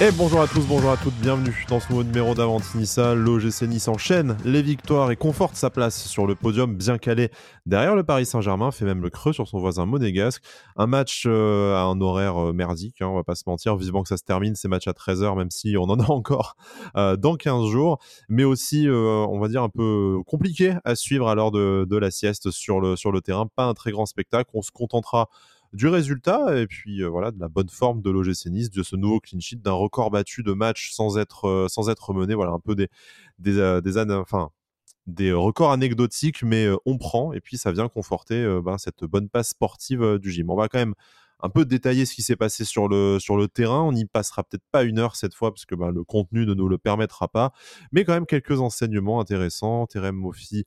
Et bonjour à tous, bonjour à toutes, bienvenue dans ce nouveau numéro d'Avantinissa. L'OGC Nice enchaîne les victoires et conforte sa place sur le podium bien calé derrière le Paris Saint-Germain, fait même le creux sur son voisin monégasque. Un match euh, à un horaire euh, merdique, hein, on va pas se mentir, vivement que ça se termine, ces matchs à 13h, même si on en a encore euh, dans 15 jours, mais aussi, on va dire, un peu compliqué à suivre à l'heure de, la sieste sur le terrain. Pas un très grand spectacle, on se contentera du résultat et puis euh, voilà de la bonne forme de l'OGC Nice, de ce nouveau clean sheet, d'un record battu de match sans être euh, sans être mené. Voilà un peu des des, euh, des enfin des records anecdotiques, mais on prend et puis ça vient conforter ben, cette bonne passe sportive du gym. On va quand même un peu détailler ce qui s'est passé sur le, sur le terrain. On n'y passera peut-être pas une heure cette fois parce que ben, le contenu ne nous le permettra pas, mais quand même quelques enseignements intéressants. Terem Mofi,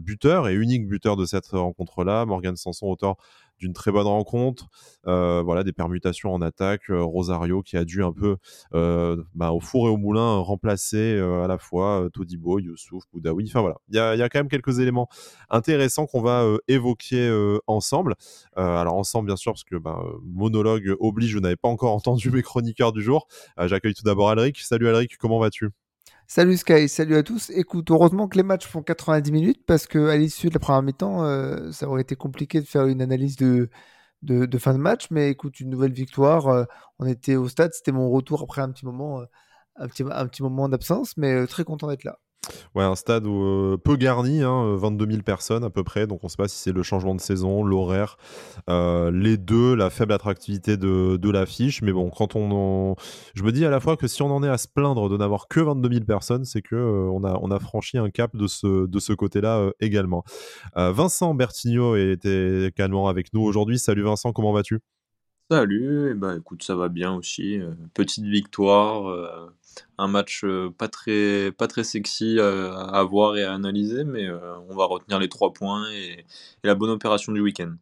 buteur et unique buteur de cette rencontre-là. Morgan Sanson, auteur d'une très bonne rencontre. Euh, voilà, des permutations en attaque. Euh, Rosario qui a dû un peu, euh, bah, au four et au moulin, remplacer à la fois Todibo, Youssouf, Boudaoui. Enfin voilà, il y a, y a, quand même quelques éléments intéressants qu'on va évoquer ensemble. alors ensemble, bien sûr, parce que bah, monologue oblige, je n'avais pas encore entendu mes chroniqueurs du jour. J'accueille tout d'abord Alric. Salut Alric, comment vas-tu? Salut Sky, salut à tous. Écoute, heureusement que les matchs font 90 minutes parce qu'à l'issue de la première mi-temps, euh, ça aurait été compliqué de faire une analyse de, de, fin de match. Mais écoute, une nouvelle victoire. Euh, on était au stade, c'était mon retour après un petit moment, euh, un petit, un petit moment d'absence, mais très content d'être là. Ouais, un stade euh, peu garni, hein, 22 000 personnes à peu près. Donc on ne sait pas si c'est le changement de saison, l'horaire, euh, les deux, la faible attractivité de, de l'affiche. Mais bon, quand on, je me dis à la fois que si on en est à se plaindre de n'avoir que 22 000 personnes, c'est que euh, on, a, on a franchi un cap de ce, de ce côté-là également. Vincent Bertigno était également avec nous aujourd'hui. Salut Vincent, comment vas-tu? Salut, et bah écoute, ça va bien aussi. petite victoire un match euh, pas très, pas très sexy euh, à voir et à analyser, mais euh, on va retenir les trois points et, la bonne opération du week-end.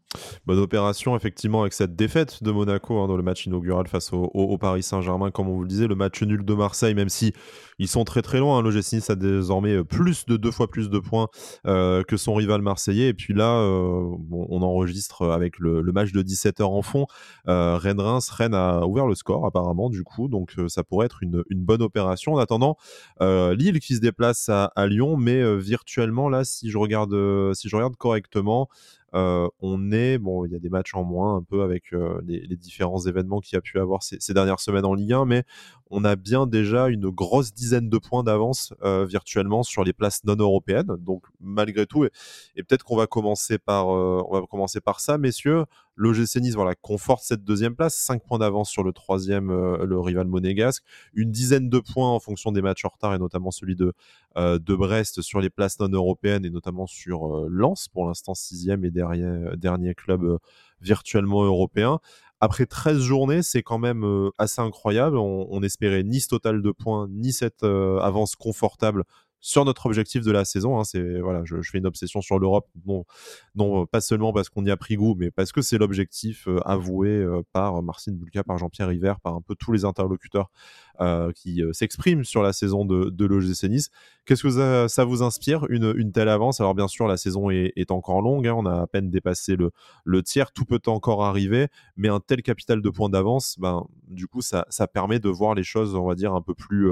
Bonne opération, effectivement, avec cette défaite de Monaco hein, dans le match inaugural face au, Paris Saint-Germain, comme on vous le disait, le match nul de Marseille, même si ils sont très très loin. Hein, L'OGC Nice a désormais plus de deux fois plus de points que son rival marseillais. Et puis là, on enregistre avec le, match de 17h en fond. Rennes-Reims, Rennes a ouvert le score apparemment, du coup, donc ça pourrait être une, une bonne opération. En attendant, euh, Lille qui se déplace à, Lyon, mais euh, virtuellement là, si je regarde, euh, si je regarde correctement, on est, bon, il y a des matchs en moins un peu avec les, différents événements qu'il y a pu avoir ces, dernières semaines en Ligue 1, mais on a bien déjà une grosse dizaine de points d'avance virtuellement sur les places non européennes. Donc malgré tout, et, peut-être qu'on va commencer par, va commencer par ça, messieurs. L'OGC Nice voilà, conforte cette deuxième place, 5 points d'avance sur le troisième, euh, le rival monégasque, une dizaine de points en fonction des matchs en retard et notamment celui de, euh, de Brest sur les places non européennes et notamment sur euh, Lens, pour l'instant sixième et dernier, dernier club virtuellement européen. Après 13 journées, c'est quand même assez incroyable. On, on, espérait ni ce total de points, ni cette avance confortable sur notre objectif de la saison. Hein, c'est voilà, je, fais une obsession sur l'Europe, non, non pas seulement parce qu'on y a pris goût, mais parce que c'est l'objectif euh, avoué euh, par Marcin Bulka, par Jean-Pierre River, par un peu tous les interlocuteurs euh, qui s'expriment sur la saison de, de l'OGC Nice. Qu'est-ce que ça, vous inspire une, telle avance? Alors bien sûr, la saison est, encore longue, hein, on a à peine dépassé le, tiers, tout peut encore arriver, mais un tel capital de points d'avance, ben, du coup, ça permet de voir les choses, on va dire, un peu plus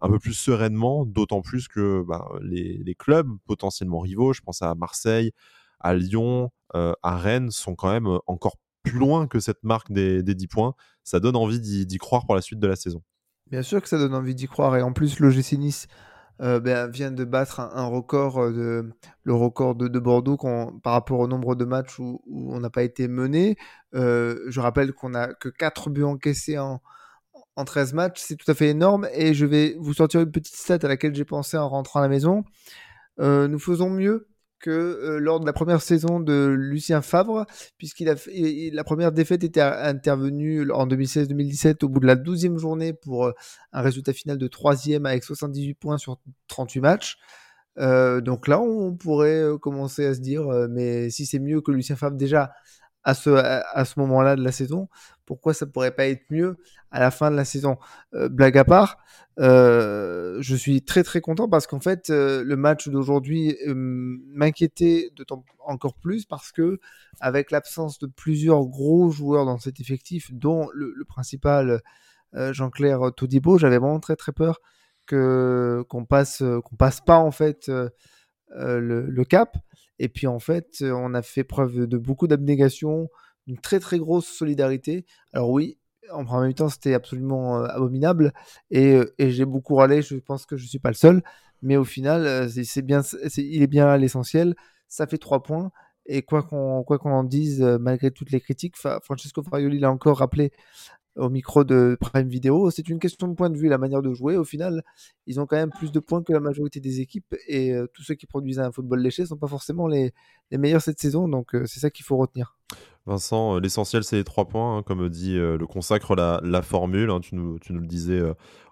un peu plus sereinement, d'autant plus que bah, les, clubs potentiellement rivaux, je pense à Marseille, à Lyon, euh, à Rennes, sont quand même encore plus loin que cette marque des, des 10 points. Ça donne envie d'y croire pour la suite de la saison. Bien sûr que ça donne envie d'y croire. Et en plus, l'OGC Nice euh, ben, vient de battre un, record, euh, de, le record de, Bordeaux par rapport au nombre de matchs où, on n'a pas été mené. je rappelle qu'on n'a que 4 buts encaissés en, en 13 matchs, c'est tout à fait énorme. Et je vais vous sortir une petite stat à laquelle j'ai pensé en rentrant à la maison. Euh, nous faisons mieux que euh, lors de la première saison de Lucien Favre, puisqu'il a la première défaite était intervenue en 2016-2017 au bout de la 12e journée pour euh, un résultat final de 3e avec 78 points sur 38 matchs. donc là, on pourrait commencer à se dire, mais si c'est mieux que Lucien Favre déjà à ce, à ce moment-là de la saison, pourquoi ça pourrait pas être mieux à la fin de la saison? Euh, Blague à part, euh, je suis très très content parce qu'en fait euh, le match d'aujourd'hui m'inquiétait encore plus parce que avec l'absence de plusieurs gros joueurs dans cet effectif, dont le, principal Jean-Claire Todibo, j'avais vraiment très très peur qu'on passe qu'on passe pas en fait le, le, cap. Et puis en fait, on a fait preuve de beaucoup d'abnégation, d'une très très grosse solidarité. Alors oui, en même temps, c'était absolument euh, abominable. Et, euh, et j'ai beaucoup râlé. Je pense que je suis pas le seul. Mais au final, euh, c'est bien, il est bien là l'essentiel. Ça fait trois points. Et quoi qu'on quoi qu'on en dise, malgré toutes les critiques, Francesco Farioli l'a encore rappelé au micro de Prime Video. C'est une question de point de vue, la manière de jouer. Au final, ils ont quand même plus de points que la majorité des équipes et euh, tous ceux qui produisent un football léché ne sont pas forcément les, les, meilleurs cette saison. Donc euh, c'est ça qu'il faut retenir. Vincent, euh, l'essentiel c'est les trois points, hein, comme dit le consacre la, la formule. Hein, tu, nous, tu, nous, le disais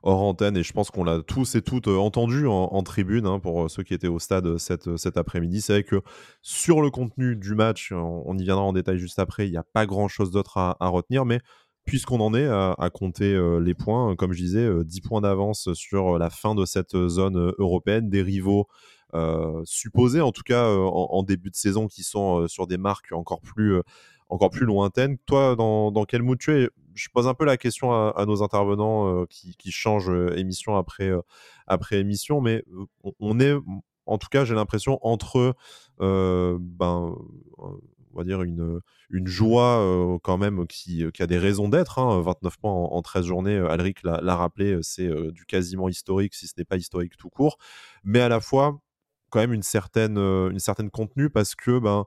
hors antenne et je pense qu'on l'a tous et toutes entendu en, tribune hein, pour ceux qui étaient au stade cet, après-midi. C'est vrai que sur le contenu du match, on, y viendra en détail juste après, il n'y a pas grand-chose d'autre à, à retenir, mais puisqu'on en est à, compter euh, les points, comme je disais, 10 euh, points d'avance sur la fin de cette zone euh, européenne, des rivaux supposés en tout cas en, début de saison qui sont sur des marques encore plus, encore plus lointaines. Toi, dans, quel mood tu es? Je pose un peu la question à, nos intervenants qui, changent émission après, après émission, mais on, est, en tout cas, j'ai l'impression, entre ben, on va dire, une, joie quand même qui, a des raisons d'être. 29 hein, points en, 13 journées, Alric l'a rappelé, c'est du quasiment historique, si ce n'est pas historique tout court. Mais à la fois, quand même une certaine, contenu parce que ben,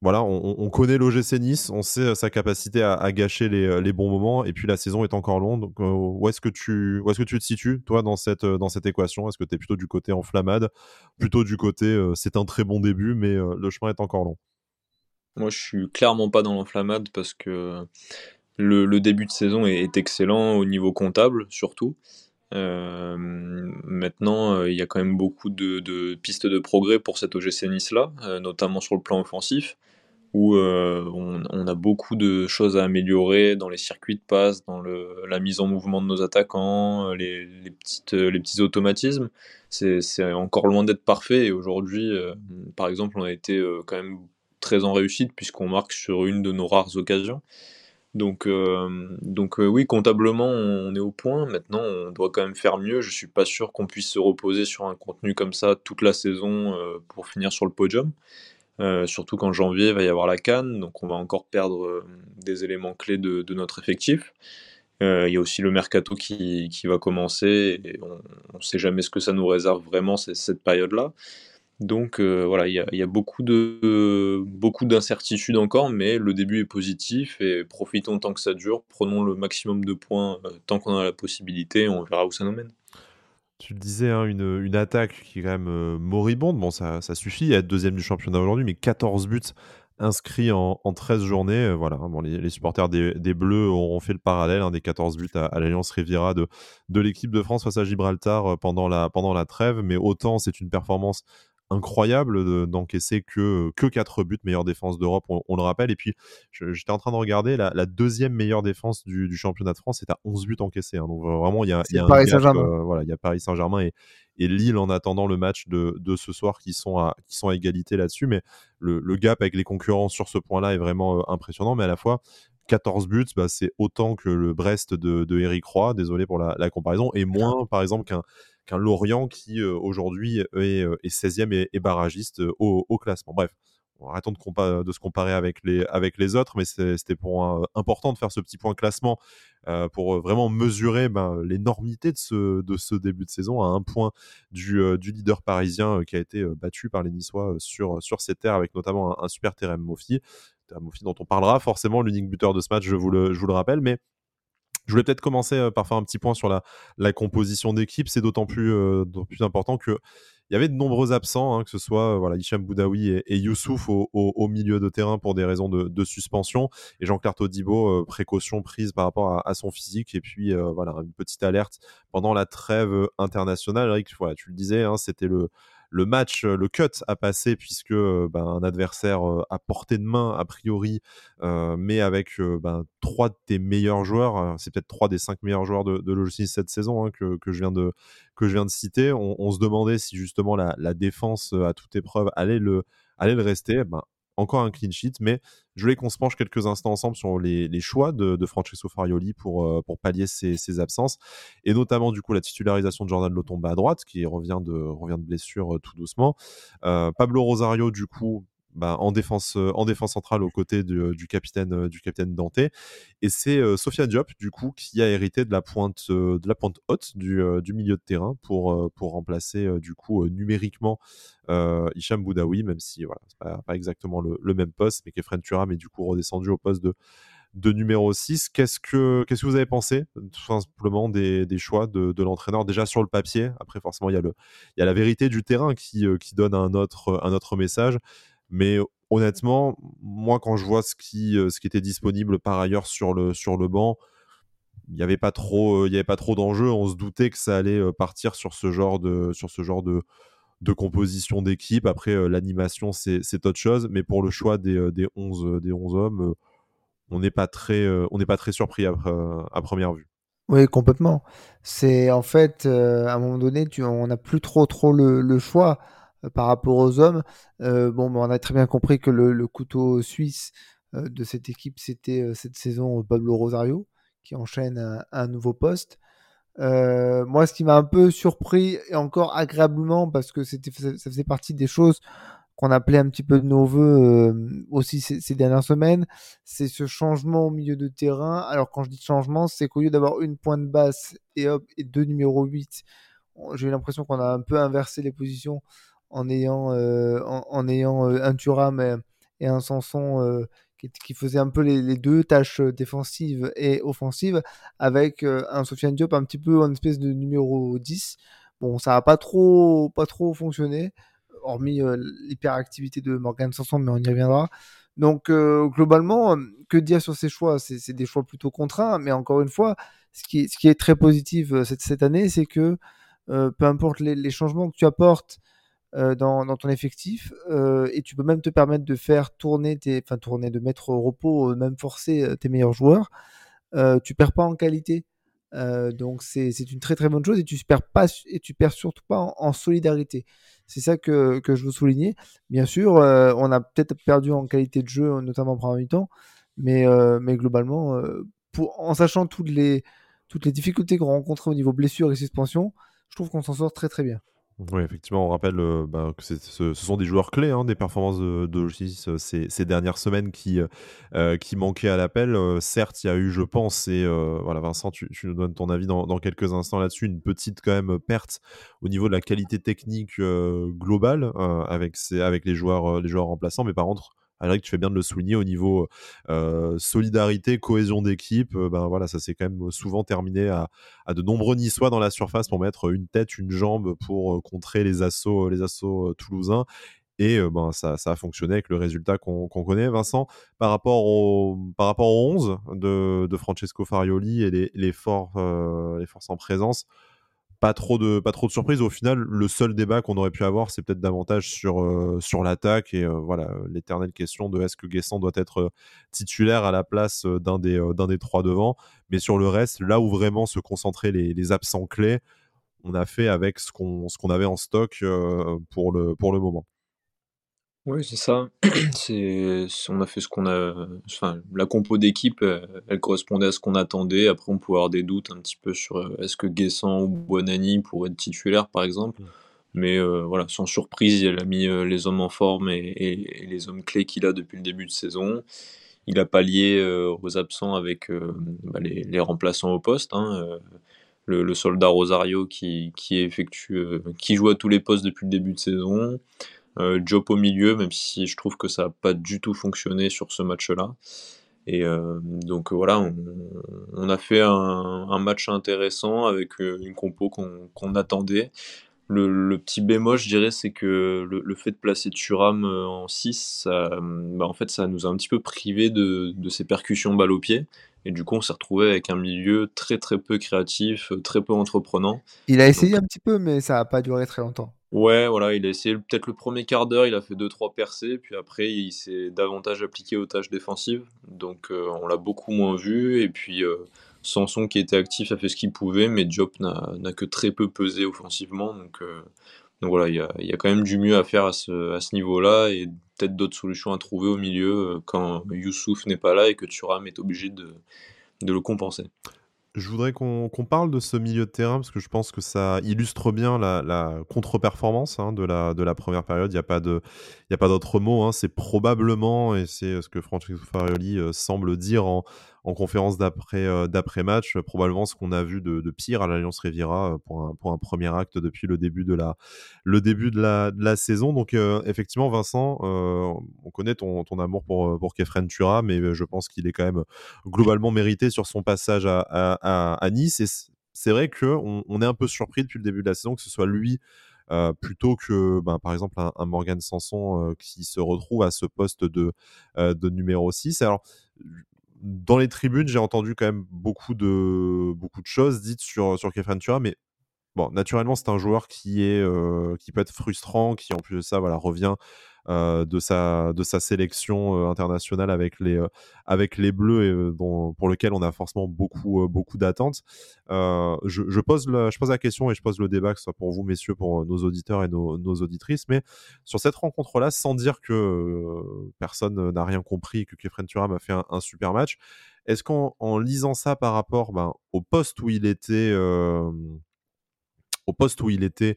voilà, on, connaît l'OGC Nice, on sait sa capacité à, gâcher les, les, bons moments, et puis la saison est encore longue. Donc, où est-ce que tu, où est-ce que tu te situes, toi, dans cette, dans cette équation? Est-ce que tu es plutôt du côté enflammade, plutôt du côté c'est un très bon début, mais le chemin est encore long moi, je suis clairement pas dans l'enflammade parce que le, début de saison est, excellent au niveau comptable, surtout. Euh, maintenant, euh, il y a quand même beaucoup de, pistes de progrès pour cet OGC Nice-là, euh, notamment sur le plan offensif, où on, a beaucoup de choses à améliorer dans les circuits de passe, dans la mise en mouvement de nos attaquants, les, petites, les petits automatismes. C'est encore loin d'être parfait et aujourd'hui, par exemple, on a été quand même très en réussite puisqu'on marque sur une de nos rares occasions. Donc, euh, donc euh, oui, comptablement, on est au point. Maintenant, on doit quand même faire mieux. Je suis pas sûr qu'on puisse se reposer sur un contenu comme ça toute la saison euh, pour finir sur le podium. surtout qu'en janvier, il va y avoir la Cannes, donc on va encore perdre des éléments clés de, notre effectif. Il y a aussi le mercato qui, qui va commencer on ne sait jamais ce que ça nous réserve vraiment cette période-là. Donc euh, voilà, il y a, beaucoup de beaucoup d'incertitudes encore, mais le début est positif et profitons tant que ça dure, prenons le maximum de points euh, tant qu'on a la possibilité, on verra où ça nous mène. Tu le disais, hein, une, attaque qui est quand même euh, moribonde. Bon, ça, suffit à être deuxième du championnat aujourd'hui, mais 14 buts inscrits en, 13 journées. voilà, bon, les, supporters des, Bleus ont fait le parallèle hein, des 14 buts à, l'Alliance Riviera de, de l'équipe de France face à Gibraltar pendant la, pendant la trêve. Mais autant c'est une performance incroyable d'encaisser que, que 4 buts, meilleure défense d'Europe, on, le rappelle. Et puis, j'étais en train de regarder, la, deuxième meilleure défense du, championnat de France, c'est à 11 buts encaissés. Hein. Donc, vraiment, il y a, y a Paris Saint-Germain. Euh, voilà, il y a Paris Saint-Germain et, et Lille en attendant le match de, de, ce soir qui sont à, qui sont à égalité là-dessus. Mais le, le, gap avec les concurrents sur ce point-là est vraiment euh, impressionnant. Mais à la fois, 14 buts, bah, c'est autant que le Brest de, de Eric Roy, désolé pour la, la comparaison, et moins, par exemple, qu'un qu'un Lorient qui euh, aujourd'hui est, 16e euh, et, barragiste euh, au, classement. Bref, arrêtons de, de, se comparer avec les, autres, mais c'était pour important de faire ce petit point classement pour vraiment mesurer ben, l'énormité de ce, début de saison à un point du, leader parisien qui a été battu par les Niçois sur, sur ces terres, avec notamment un, super Terem Mofi. Dont on parlera forcément, l'unique buteur de ce match, je vous le rappelle, mais je voulais peut-être commencer euh, par faire un petit point sur la, composition d'équipe. C'est d'autant plus, euh, important que il y avait de nombreux absents, hein, que ce soit euh, Hicham Boudaoui et, Youssouf au, milieu de terrain pour des raisons de, suspension, et Jean-Claire Todibo, précaution prise par rapport à, son physique, et puis voilà, une petite alerte pendant la trêve internationale. Eric, tu le disais, hein, c'était le, le match, le cut a passé puisque ben, un adversaire à portée de main a priori, mais avec ben, trois des meilleurs joueurs, c'est peut-être trois des cinq meilleurs joueurs de, de cette saison hein, que, je viens de, de citer. On, se demandait si justement la, défense à toute épreuve allait le, rester. Ben, encore un clean sheet, mais je voulais qu'on se penche quelques instants ensemble sur les, choix de, Francesco Farioli pour, pour pallier ses, absences, et notamment du coup la titularisation de Jordan Lotomba à droite, qui revient de, revient de blessure tout doucement. Pablo Rosario, du coup, bah, en, défense, euh, en défense centrale aux côtés du, capitaine, euh, du capitaine Dante. Et c'est euh, Sofia Diop, du coup, qui a hérité de la pointe, de la pointe haute du, milieu de terrain pour, pour remplacer, du coup, numériquement Hicham Boudaoui, même si voilà, c'est pas, exactement le, même poste, mais Kefren Turam est du coup redescendu au poste de, de numéro 6. Qu'est-ce que, que vous avez pensé, tout simplement, des, des choix de, de l'entraîneur? Déjà sur le papier, après, forcément, il y a, y a la vérité du terrain qui, qui donne un autre, un autre message. Mais honnêtement, moi, quand je vois ce qui, ce qui était disponible par ailleurs sur le, sur le banc, il n'y avait pas trop, pas trop d'enjeux. On se doutait que ça allait partir sur ce genre de, sur ce genre de, de composition d'équipe. Après, l'animation, c'est autre chose. Mais pour le choix des, des, 11, des 11 hommes, on n'est pas, très, pas très surpris à, première vue. Oui, complètement. C'est en fait, à un moment donné, on n'a plus trop, trop le, le choix. Euh, par rapport aux hommes. Euh, bon, on a très bien compris que le, couteau suisse euh, de cette équipe, c'était cette saison Pablo Rosario, qui enchaîne un, nouveau poste. moi, ce qui m'a un peu surpris, et encore agréablement, parce que ça, faisait partie des choses qu'on appelait un petit peu de nos voeux aussi ces, dernières semaines, c'est ce changement au milieu de terrain. Alors quand je dis changement, c'est qu'au lieu d'avoir une pointe basse et hop, et deux numéros 8, j'ai eu l'impression qu'on a un peu inversé les positions en ayant, euh, en, ayant euh, un Thuram et, un Sanson euh, qui, qui, faisait un peu les, deux tâches défensives et offensives, avec un Sofiane Diop un petit peu en espèce de numéro 10. Bon, ça n'a pas trop, pas trop fonctionné, hormis l'hyperactivité de Morgan Sanson, mais on y reviendra. Donc, globalement, que dire sur ces choix? C'est des choix plutôt contraints, mais encore une fois, ce qui est, ce qui est très positif cette, cette année, c'est que peu importe les, les, changements que tu apportes euh, dans, ton effectif euh, et tu peux même te permettre de faire tourner tes, enfin tourner, de mettre au repos, euh, même forcer tes meilleurs joueurs. tu perds pas en qualité. donc c'est une très très bonne chose et tu perds pas et tu perds surtout pas en, solidarité. C'est ça que, que, je veux souligner. Bien sûr, on a peut-être perdu en qualité de jeu, notamment en premier temps, mais, mais globalement, pour, en sachant toutes les, toutes les difficultés qu'on rencontre au niveau blessure et suspension, je trouve qu'on s'en sort très très bien. Oui, effectivement, on rappelle euh, bah, que ce, sont des joueurs clés hein, des performances de, de euh, ces, dernières semaines qui, euh, qui manquaient à l'appel. certes, il y a eu, je pense, et voilà, Vincent, tu, nous donnes ton avis dans, dans quelques instants là-dessus, une petite quand même perte au niveau de la qualité technique globale avec, avec les, joueurs, les joueurs remplaçants, mais par contre, que tu fais bien de le souligner au niveau solidarité, cohésion d'équipe. ben voilà, ça s'est quand même souvent terminé à, de nombreux Niçois dans la surface pour mettre une tête, une jambe pour contrer les assauts, les assauts toulousains. Et ben, ça, ça, a fonctionné avec le résultat qu'on connaît. Vincent, par rapport au, par rapport aux 11 de, Francesco Farioli et les, les forces en présence, pas trop de surprises. Au final le seul débat qu'on aurait pu avoir c'est peut-être davantage sur euh, l'attaque et euh, voilà l'éternelle question de est-ce que Guessant doit être euh, titulaire à la place d'un des trois devant. Mais sur le reste là où vraiment se concentraient les, absents clés on a fait avec ce qu'on avait en stock pour le moment oui, c'est ça. C'est, on a fait ce qu'on a. Enfin, la compo d'équipe, euh, elle, correspondait à ce qu'on attendait. Après, on pouvait avoir des doutes un petit peu sur euh, est-ce que Guessant ou Buonani pourraient être titulaires, par exemple. Mmh. Mais euh, voilà, sans surprise, il a mis les hommes en forme et, les hommes clés qu'il a depuis le début de saison. Il a pallié aux absents avec bah, les, remplaçants au poste. Hein, le, soldat Rosario qui, qui effectue, qui joue à tous les postes depuis le début de saison. Euh, Job au milieu, même si je trouve que ça n'a pas du tout fonctionné sur ce match-là. Et euh, donc voilà, on, a fait un, match intéressant avec euh, une compo qu'on attendait. Le, petit bémol, je dirais, c'est que le, fait de placer Thuram en 6, ça, bah, en fait, ça nous a un petit peu privé de, de ses percussions balle au pied. Et du coup, on s'est retrouvé avec un milieu très très peu créatif, très peu entreprenant. Il a essayé un petit peu, mais ça n'a pas duré très longtemps. Ouais, voilà, il a essayé peut-être le premier quart d'heure, il a fait 2-3 percées, puis après il s'est davantage appliqué aux tâches défensives, donc euh, on l'a beaucoup moins vu, et puis euh, Sanson qui était actif a fait ce qu'il pouvait, mais Diop n'a que très peu pesé offensivement, donc, euh, voilà, il y a, quand même du mieux à faire à ce, niveau-là, et peut-être d'autres solutions à trouver au milieu quand Youssouf n'est pas là et que Thuram est obligé de le compenser. Je voudrais qu'on parle de ce milieu de terrain parce que je pense que ça illustre bien la, contre-performance hein, de, la, première période. Il n'y a pas d'autre mot. Hein. C'est probablement, et c'est ce que Francesco Farioli semble dire en, en conférence d'après euh, euh, probablement ce qu'on a vu de, pire à l'Alliance Riviera euh, pour un, pour un premier acte depuis le début de la, saison. Donc effectivement, Vincent, on connaît ton, amour pour, pour Kefren Tura, mais je pense qu'il est quand même globalement mérité sur son passage à, Nice. Et c'est vrai qu'on on est un peu surpris depuis le début de la saison que ce soit lui plutôt que ben, par exemple un, Morgan Sanson qui se retrouve à ce poste de, de numéro 6. Alors dans les tribunes, j'ai entendu quand même beaucoup de, beaucoup de choses dites sur, sur mais bon, naturellement, c'est un joueur qui, est, euh, qui peut être frustrant, qui en plus de ça voilà, revient de, sa, de sa sélection euh, internationale avec les, euh, avec les Bleus pour lequel on a forcément beaucoup, beaucoup d'attentes. Je, pose la, je pose la question et je pose le débat, que ce soit pour vous, messieurs, pour nos auditeurs et nos, auditrices, mais sur cette rencontre-là, sans dire que personne n'a rien compris, que Kefren Turam a fait un, un super match, est-ce qu'en lisant ça par rapport ben, au poste où il était au poste où il était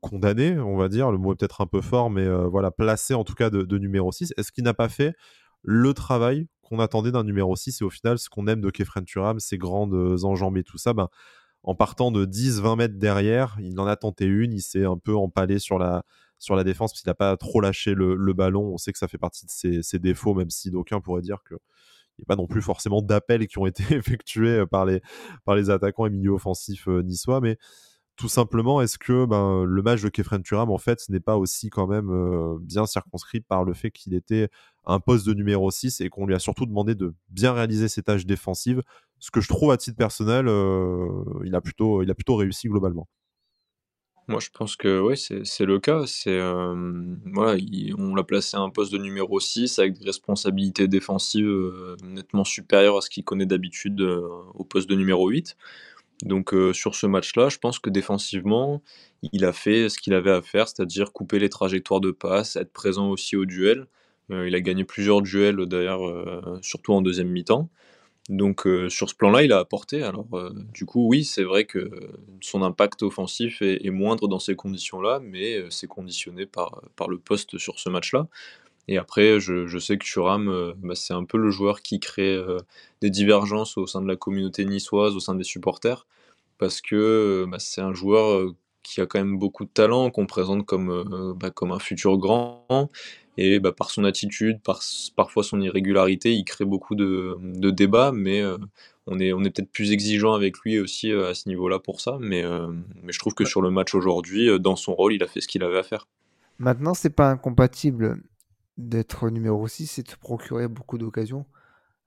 condamné, on va dire, le mot est peut-être un peu fort, mais voilà, placé en tout cas de, numéro 6. Est-ce qu'il n'a pas fait le travail qu'on attendait d'un numéro 6 et au final, ce qu'on aime de Kefren Turam, ses grandes enjambées, tout ça, ben, en partant de 10-20 mètres derrière, il en a tenté une, il s'est un peu empalé sur la, sur la défense parce qu'il n'a pas trop lâché le, ballon. On sait que ça fait partie de ses, défauts, même si d'aucuns pourraient dire que n'y a pas non plus forcément d'appels qui ont été effectués par les, par les attaquants et milieux offensifs niçois, mais tout simplement, est-ce que ben, le match de Kefren Turam, en fait, n'est pas aussi quand même euh, bien circonscrit par le fait qu'il était un poste de numéro 6 et qu'on lui a surtout demandé de bien réaliser ses tâches défensives, ce que je trouve à titre personnel, euh, il, a plutôt, réussi globalement. Moi, je pense que oui, c'est le cas. Euh, voilà, on l'a placé à un poste de numéro 6 avec des responsabilités défensives nettement supérieures à ce qu'il connaît d'habitude au poste de numéro 8. Donc euh, sur ce match-là, je pense que défensivement, il a fait ce qu'il avait à faire, c'est-à-dire couper les trajectoires de passe, être présent aussi au duel. Euh, il a gagné plusieurs duels d'ailleurs, euh, surtout en deuxième mi-temps. Donc sur ce plan-là, il a apporté. Alors du coup, oui, c'est vrai que son impact offensif est, moindre dans ces conditions-là, mais c'est conditionné par, par le poste sur ce match-là. Et après, je, sais que Thuram, euh, bah, c'est un peu le joueur qui crée euh, des divergences au sein de la communauté niçoise, au sein des supporters, parce que euh, bah, c'est un joueur qui a quand même beaucoup de talent, qu'on présente comme, bah, comme un futur grand, et par son attitude, par parfois son irrégularité, il crée beaucoup de, débats, mais on est, on est peut-être plus exigeant avec lui aussi à ce niveau-là pour ça, mais, mais je trouve que sur le match aujourd'hui, dans son rôle, il a fait ce qu'il avait à faire. Maintenant, c'est pas incompatible d'être numéro 6, c'est de procurer beaucoup d'occasions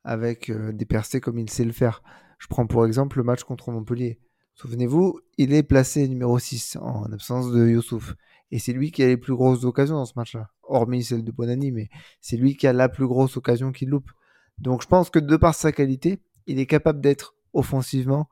avec euh, des percées comme il sait le faire. Je prends pour exemple le match contre Montpellier. Souvenez-vous, il est placé numéro 6 en absence de Youssouf. Et c'est lui qui a les plus grosses occasions dans ce match-là. Hormis celle de Bonani, mais c'est lui qui a la plus grosse occasion qu'il loupe. Donc je pense que de par sa qualité, il est capable d'être offensivement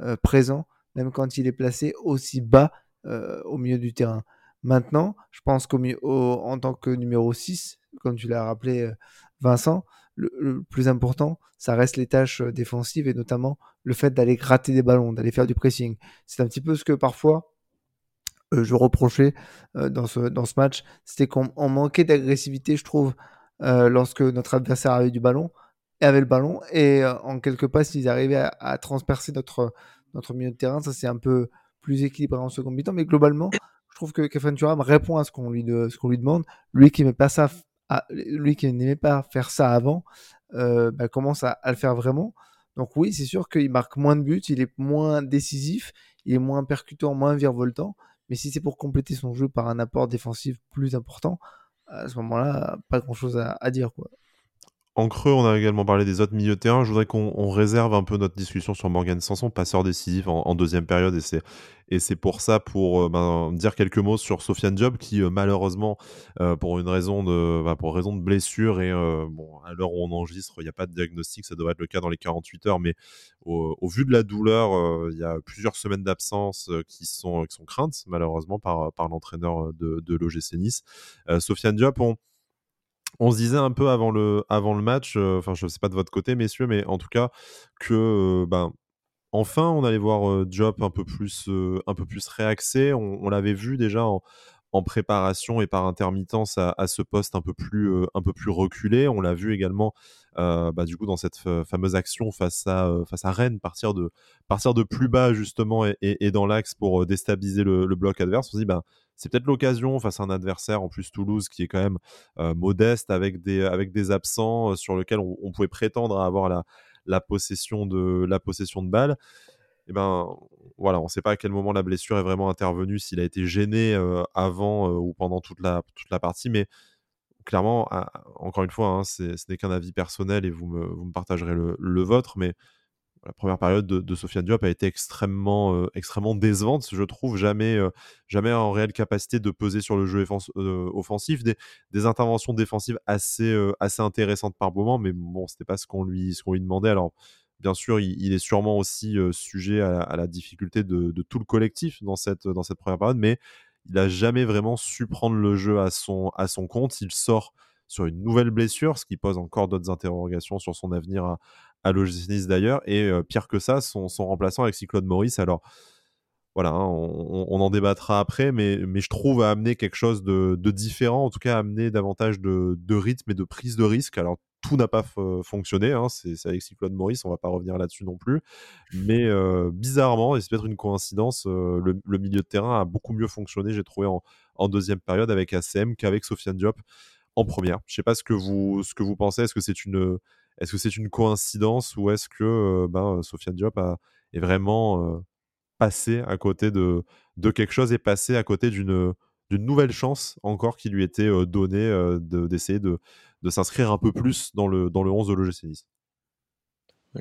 euh, présent, même quand il est placé aussi bas euh, au milieu du terrain. Maintenant, je pense qu'en tant que numéro 6, comme tu l'as rappelé, euh, Vincent, le, plus important, ça reste les tâches euh, défensives et notamment le fait d'aller gratter des ballons, d'aller faire du pressing. C'est un petit peu ce que parfois euh, je reprochais dans, ce, dans ce match, c'était qu'on manquait d'agressivité, je trouve, lorsque notre adversaire avait du ballon, et avait le ballon, et en quelques passes, ils arrivaient à, transpercer notre, notre milieu de terrain. Ça, c'est un peu plus équilibré en second mi-temps, mais globalement, je trouve que Kevin Thuram répond à ce qu'on lui, demande. Lui qui met pas ça lui qui n'aimait pas faire ça avant, euh, bah, commence à, le faire vraiment. Donc oui, c'est sûr qu'il marque moins de buts, il est moins décisif, il est moins percutant, moins virevoltant. Mais si c'est pour compléter son jeu par un apport défensif plus important, à ce moment-là, pas grand-chose à, dire. En creux, on a également parlé des autres milieux de terrain. Je voudrais qu'on réserve un peu notre discussion sur Morgan Sanson, passeur décisif en, deuxième période. Et c'est pour ça, pour euh, ben, dire quelques mots sur Sofiane Job, qui euh, malheureusement, euh, pour une raison de, ben, pour raison de blessure, et bon, à l'heure où on enregistre, il n'y a pas de diagnostic, ça devrait être le cas dans les 48 heures, mais au, vu de la douleur, il y a plusieurs semaines d'absence qui, sont, qui sont craintes, malheureusement, par, par l'entraîneur de, de l'OGC Nice. Sofiane Diop, on on se disait un peu avant le, avant le match, enfin je sais pas de votre côté messieurs, mais en tout cas que ben enfin on allait voir Job un peu plus, un peu plus réaxé. On, l'avait vu déjà en, préparation et par intermittence à, ce poste un peu plus, un peu plus reculé. On l'a vu également bah, du coup dans cette fameuse action face à, face à Rennes, partir de, partir de plus bas justement et, dans l'axe pour déstabiliser le, bloc adverse. On se dit bah, c'est peut-être l'occasion face à un adversaire en plus Toulouse qui est quand même modeste avec des, avec des absents sur lequel on, pouvait prétendre à avoir la, possession de la possession de balle. Et eh ben voilà, on ne sait pas à quel moment la blessure est vraiment intervenue, s'il a été gêné avant ou pendant toute la, toute la partie, mais clairement, encore une fois, hein, ce n'est qu'un avis personnel et vous me, vous me partagerez le, le vôtre, mais la première période de, de Sofiane Diop a été extrêmement, euh, extrêmement décevante, je trouve, jamais, euh, jamais en réelle capacité de peser sur le jeu euh, offensif, des, interventions défensives assez, assez intéressantes par moment, mais bon, c'était pas ce qu'on lui, qu'on lui demandait. Alors, bien sûr, il, est sûrement aussi sujet à, la difficulté de, de, tout le collectif dans cette, dans cette première période, mais il a jamais vraiment su prendre le jeu à son, à son compte. Il sort sur une nouvelle blessure, ce qui pose encore d'autres interrogations sur son avenir à, à l'OGC d'ailleurs. Et pire que ça, son, remplaçant Alexis Claude Maurice. Alors voilà, hein, on, en débattra après, mais, mais je trouve à amener quelque chose de, différent, en tout cas amener davantage de, rythme et de prise de risque. Alors tout n'a pas fonctionné, hein, c'est Alexis Claude Maurice, on va pas revenir là-dessus non plus, mais bizarrement, et c'est peut-être une coïncidence, le, milieu de terrain a beaucoup mieux fonctionné, j'ai trouvé en, en, deuxième période avec ACM qu'avec Sofiane Diop en première. Je sais pas ce que vous, ce que vous pensez, est-ce que c'est une est-ce que c'est une coïncidence ou est-ce que ben, Sofiane Diop est vraiment passé à côté de, quelque chose et passé à côté d'une nouvelle chance encore qui lui était donnée d'essayer de, s'inscrire un peu plus dans le, dans le 11 de l'OGC Nice?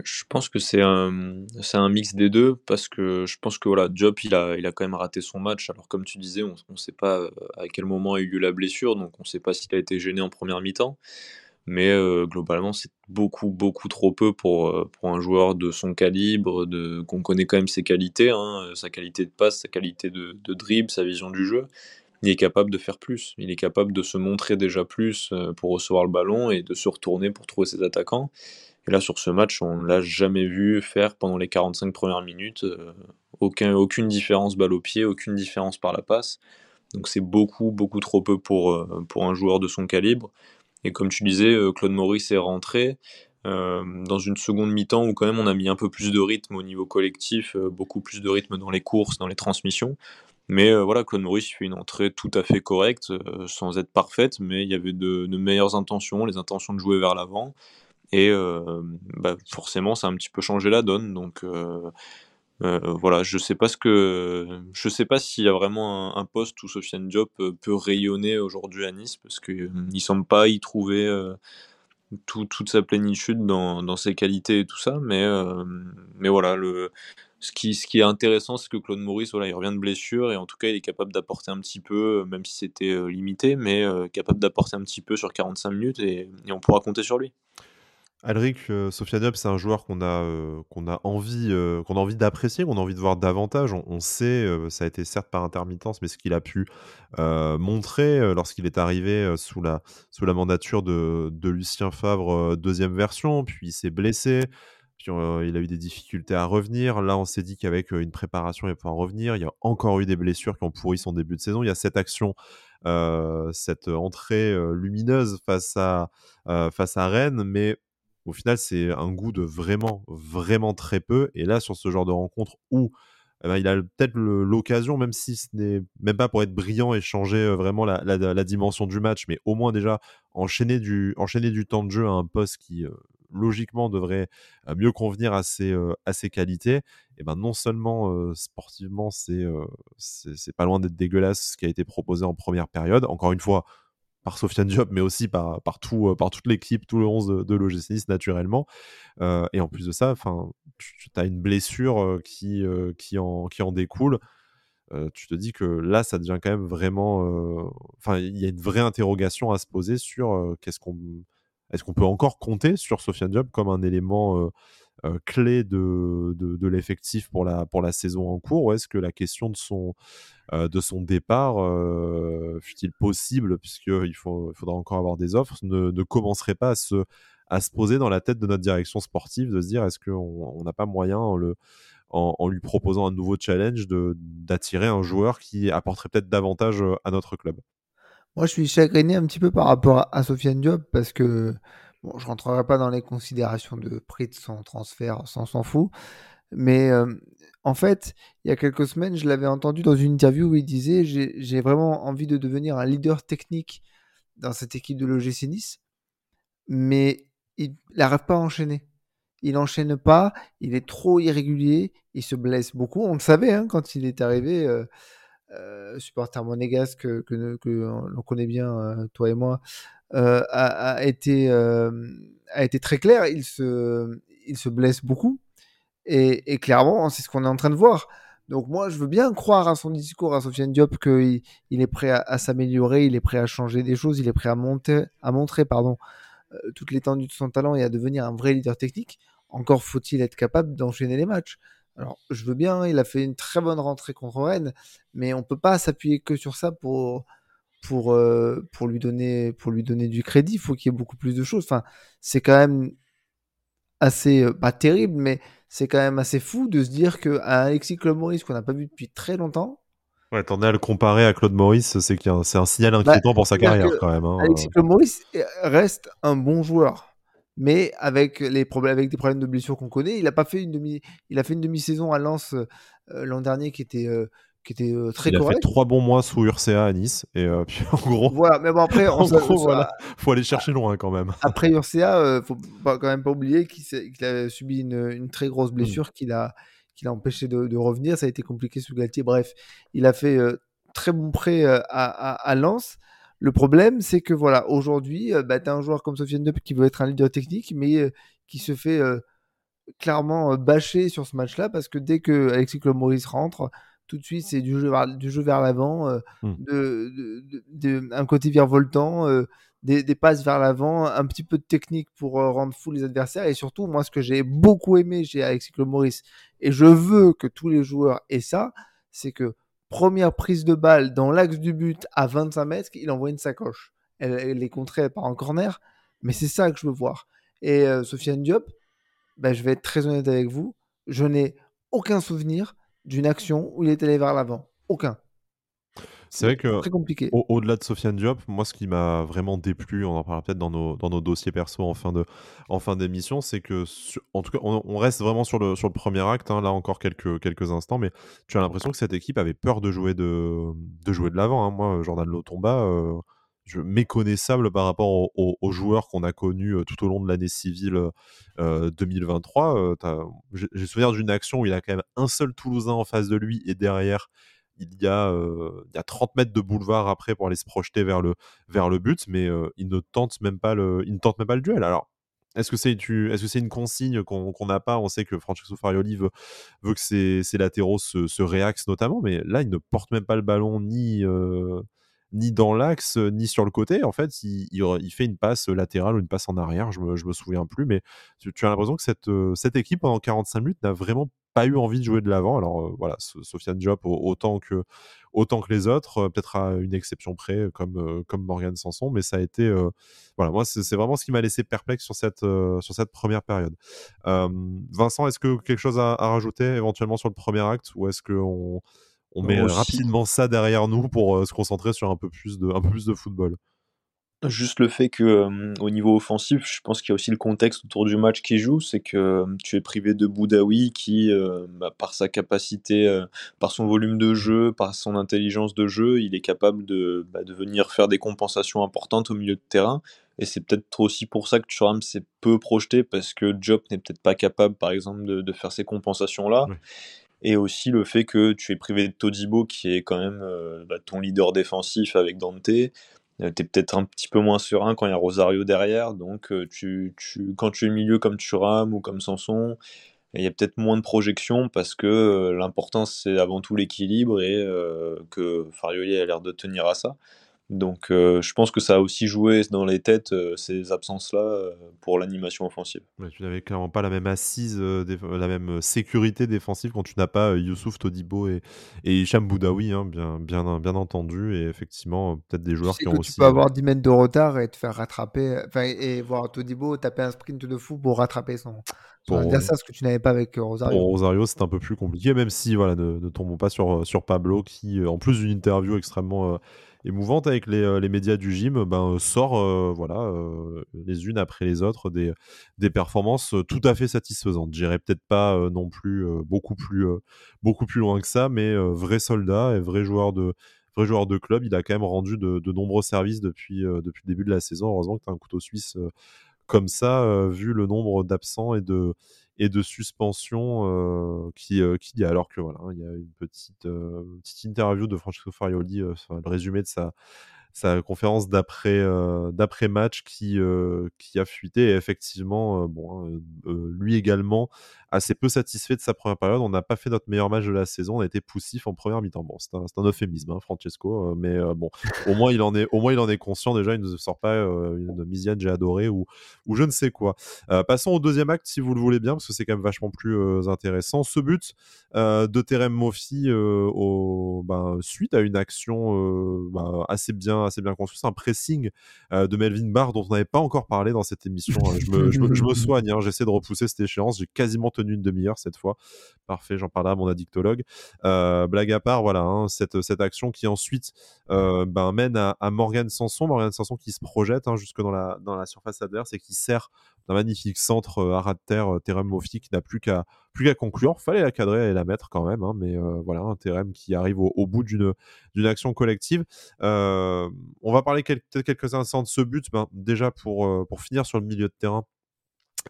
Je pense que c'est un, c'est un mix des deux parce que je pense que voilà, Diop il a, il a quand même raté son match. Alors comme tu disais, on ne sait pas à quel moment a eu lieu la blessure, donc on ne sait pas s'il a été gêné en première mi-temps. Mais euh, globalement, c'est beaucoup, beaucoup trop peu pour, euh, pour un joueur de son calibre, de, qu'on connaît quand même ses qualités, hein, sa qualité de passe, sa qualité de, de dribble, sa vision du jeu. Il est capable de faire plus. Il est capable de se montrer déjà plus euh, pour recevoir le ballon et de se retourner pour trouver ses attaquants. Et là, sur ce match, on ne l'a jamais vu faire pendant les 45 premières minutes. aucun, aucune différence balle au pied, aucune différence par la passe. Donc c'est beaucoup, beaucoup trop peu pour, pour un joueur de son calibre. Et comme tu disais, euh, Claude Maurice est rentré euh, dans une seconde mi-temps où quand même on a mis un peu plus de rythme au niveau collectif, euh, beaucoup plus de rythme dans les courses, dans les transmissions. Mais voilà, Claude Maurice fait une entrée tout à fait correcte, sans être parfaite, mais il y avait de, meilleures intentions, les intentions de jouer vers l'avant. Et bah, forcément, ça a un petit peu changé la donne. Donc euh, voilà, je sais pas ce que, je sais pas s'il y a vraiment un, poste où Sofiane Diop euh, peut rayonner aujourd'hui à Nice parce qu'il ne semble pas y trouver euh, toute sa plénitude dans, ses qualités et tout ça. Mais, mais voilà, le, ce, qui, ce qui est intéressant, c'est que Claude Maurice, voilà, il revient de blessure et en tout cas, il est capable d'apporter un petit peu, même si c'était limité, mais capable d'apporter un petit peu sur 45 minutes et on pourra compter sur lui. Alric, euh, Sofia Diop, c'est un joueur qu'on a, euh, qu'on a envie, euh, qu'on a envie d'apprécier, qu'on a envie de voir davantage. On, sait, ça a été certes par intermittence, mais ce qu'il a pu montrer lorsqu'il est arrivé sous la, sous la mandature de, de Lucien Favre, deuxième version, puis il s'est blessé, puis il a eu des difficultés à revenir. Là, on s'est dit qu'avec une préparation, il va pouvoir revenir. Il y a encore eu des blessures qui ont pourri son début de saison. Il y a cette action, cette entrée lumineuse face à, face à Rennes, mais au final, c'est un goût de vraiment, vraiment très peu. Et là, sur ce genre de rencontre où eh ben, il a peut-être l'occasion, même si ce n'est même pas pour être brillant et changer euh, vraiment la, dimension du match, mais au moins déjà enchaîner du, enchaîner du temps de jeu à un poste qui, euh, logiquement, devrait euh, mieux convenir à ses, à ses qualités. Et ben non seulement sportivement, c'est c'est pas loin d'être dégueulasse ce qui a été proposé en première période. Encore une fois, par Sofiane Diop, mais aussi par, par, euh, par toute l'équipe, tout le 11 de, de l'OGC naturellement. Euh, et en plus de ça, tu as une blessure euh, qui, qui, en, qui en découle. tu te dis que là, ça devient quand même vraiment. Enfin, il y a une vraie interrogation à se poser sur qu'est-ce qu'on. est-ce qu'on peut encore compter sur Sofiane Diop comme un élément clé de, de, l'effectif pour la, pour la saison en cours ou est-ce que la question de son, de son départ, fut-il possible, puisqu'il faudra encore avoir des offres, ne, ne commencerait pas à se, à se poser dans la tête de notre direction sportive, de se dire est-ce qu'on n'a pas moyen en, le, en, lui proposant un nouveau challenge d'attirer un joueur qui apporterait peut-être davantage à notre club? Moi, je suis chagriné un petit peu par rapport à Sofiane Diop parce que bon, je rentrerai pas dans les considérations de prix de son transfert, sans s'en fout. Mais en fait, il y a quelques semaines, je l'avais entendu dans une interview où il disait J'ai vraiment envie de devenir un leader technique dans cette équipe de l'OGC Nice, mais il n'arrive pas à enchaîner. Il n'enchaîne pas, il est trop irrégulier, il se blesse beaucoup. On le savait hein, quand il est arrivé, euh, euh, supporter monégasque que, l'on connaît bien, euh, toi et moi, euh, a, a, été, a été très clair. Il se, il se blesse beaucoup. Et, clairement, c'est ce qu'on est en train de voir. Donc moi, je veux bien croire à son discours, à Sofiane Diop, qu'il il est prêt à, à s'améliorer, il est prêt à changer des choses, il est prêt à, monter, à montrer pardon, euh, toute l'étendue de son talent et à devenir un vrai leader technique, encore faut-il être capable d'enchaîner les matchs. Alors, je veux bien, il a fait une très bonne rentrée contre Rennes, mais on ne peut pas s'appuyer que sur ça pour, pour, euh, pour, lui, donner, pour lui donner du crédit. Il faut qu'il y ait beaucoup plus de choses. Enfin, c'est quand même assez, euh, pas terrible, mais c'est quand même assez fou de se dire qu'un Alexis Claude Maurice qu'on n'a pas vu depuis très longtemps, Ouais, t'en es à le comparer à Claude Maurice, c'est c'est un signal bah, inquiétant pour sa carrière quand même. Hein. Alexis Claude Maurice reste un bon joueur, mais avec les problèmes, avec des problèmes de blessure qu'on connaît, il a pas fait une demi, il a fait une demi-saison à Lens euh, l'an dernier qui était euh, qui était euh, très correct. Il a fait trois bons mois sous Urca à Nice et puis en gros. Voilà, mais bon après, en gros, voilà, faut aller chercher loin quand même. Après Urca, faut pas, quand même pas oublier qu'il a subi une, une, très grosse mmh. blessure qu'il a qui l'a empêché de, revenir. Ça a été compliqué sous Galtier. Bref, il a fait euh, très bon prêt euh, à, à, Lens. Le problème, c'est que voilà, aujourd'hui, euh, bah, tu as un joueur comme Sofiane Dep qui veut être un leader technique, mais qui se fait clairement bâcher sur ce match-là parce que dès que Alexis Claude Maurice rentre, tout de suite, c'est du jeu vers, du jeu vers l'avant, mmh. de, de, un côté virevoltant, des, des, passes vers l'avant, un petit peu de technique pour rendre fou les adversaires. Et surtout, moi, ce que j'ai beaucoup aimé chez Alexis Maurice, et je veux que tous les joueurs aient ça, c'est que première prise de balle dans l'axe du but à 25 mètres, il envoie une sacoche. Elle, est contrée par un corner, mais c'est ça que je veux voir. Et Sofiane Diop, ben, je vais être très honnête avec vous, je n'ai aucun souvenir d'une action où il est allé vers l'avant. Aucun. C'est vrai que, compliqué. Au-delà de Sofiane Diop, moi, ce qui m'a vraiment déplu, on en parlera peut-être dans nos, dans nos dossiers perso en fin de en fin d'émission, c'est que, en tout cas, on, reste vraiment sur le, sur le premier acte, hein, là encore quelques, quelques instants, mais tu as l'impression que cette équipe avait peur de jouer de, de jouer de l'avant. Hein. Moi, Jordan Lotomba, euh, je, méconnaissable par rapport aux, joueurs qu'on a connus tout au long de l'année civile 2023. Euh, j'ai souvenir d'une action où il a quand même un seul Toulousain en face de lui et derrière il y, a, il y a 30 mètres de boulevard après pour aller se projeter vers le, vers le but, mais il ne tente même pas le, il ne tente même pas le duel. Alors, est-ce que c'est est -ce c'est une consigne qu'on n'a pas? On sait que Francesco Farioli veut, veut que ses, ses latéraux se, se, réaxent notamment, mais là, il ne porte même pas le ballon ni, ni dans l'axe, ni sur le côté. En fait, il, il, fait une passe latérale ou une passe en arrière, je me, me souviens plus, mais tu, tu as l'impression que cette, cette équipe, pendant 45 minutes, n'a vraiment pas eu envie de jouer de l'avant. Alors euh, voilà, Sofiane Diop autant que les autres, euh, peut-être à une exception près comme euh, Morgan Sanson, mais ça a été voilà, moi c'est vraiment ce qui m'a laissé perplexe sur cette première période. Vincent, est-ce que quelque chose à, rajouter éventuellement sur le premier acte ou est-ce que on, met rapidement ça derrière nous pour se concentrer sur un peu plus de un peu plus de football. Juste le fait que, au niveau offensif, je pense qu'il y a aussi le contexte autour du match qui joue. C'est que, tu es privé de Boudaoui qui, bah, par sa capacité, par son volume de jeu, par son intelligence de jeu, il est capable de, bah, de venir faire des compensations importantes au milieu de terrain. Et c'est peut-être aussi pour ça que Thuram s'est peu projeté parce que Job n'est peut-être pas capable, par exemple, de de faire ces compensations-là et aussi le fait que tu es privé de Todibo qui est quand même, bah, ton leader défensif avec Dante. Euh, tu es peut-être un petit peu moins serein quand il y a Rosario derrière, donc euh, tu, tu, quand tu es milieu comme Thuram ou comme Sanson, il y a peut-être moins de projection parce que euh, l'important c'est avant tout l'équilibre et que Farioli a l'air de tenir à ça. Donc je pense que ça a aussi joué dans les têtes ces absences-là pour l'animation offensive. tu n'avais clairement pas la même assise, la même sécurité défensive quand tu n'as pas Youssouf Todibo et, et Hicham Boudaoui, hein, bien, bien, bien entendu. Et effectivement, peut-être des joueurs qui ont aussi. Tu peux avoir 10 mètres de retard et te faire rattraper, et voir Todibo taper un sprint de fou pour rattraper son, son adversaire, ce que tu n'avais pas avec Rosario. Pour Rosario, c'est un peu plus compliqué, même si voilà, ne, ne tombons pas sur, sur Pablo qui, en plus d'une interview extrêmement émouvante avec les, euh, les, médias du gym, ben, euh, sort euh, voilà, les unes après les autres des, des performances tout à fait satisfaisantes. J'irai peut-être pas non plus beaucoup, plus, beaucoup plus loin que ça, mais vrai soldat et vrai joueur de, vrai joueur de club. Il a quand même rendu de, de nombreux services depuis, depuis le début de la saison. Heureusement que tu as un couteau suisse comme ça, vu le nombre d'absents et de, et de suspension qui, qui dit alors que voilà, il y a une petite, petite interview de Francesco Farioli, le résumé de sa, sa conférence d'après euh, d'après match qui euh, qui a fuité et effectivement euh, bon hein, lui également assez peu satisfait de sa première période. On n'a pas fait notre meilleur match de la saison. On a été poussif en première mi-temps. Bon c'est un, un, euphémisme hein, Francesco mais bon au moins il en est au moins il en est conscient. Déjà il ne sort pas une Misiane j'ai adoré ou ou je ne sais quoi. Passons au deuxième acte si vous le voulez bien parce que c'est quand même vachement plus intéressant. Ce but de Terem Mofi au ben, suite à une action ben, assez bien assez bien construit. C'est un pressing euh, de Melvin Barr dont on n'avait pas encore parlé dans cette émission. Hein. Je me, je me, soigne, hein. j'essaie de repousser cette échéance. J'ai quasiment tenu une demi-heure cette fois. Parfait, j'en parlerai à mon addictologue. Euh, blague à part, voilà, hein, cette, cette action qui ensuite euh, ben, mène à, Morgan Sanson. Morgan Sanson qui se projette jusque dans la, dans la surface adverse et qui sert d'un magnifique centre à ras de terre, Terem Moffi qui n'a plus qu'à plus qu'à conclure. Fallait la cadrer et la mettre quand même, mais voilà, un Terem qui arrive au, bout d'une action collective. on va parler peut-être quelques instants de ce but. Ben, déjà pour, pour finir sur le milieu de terrain,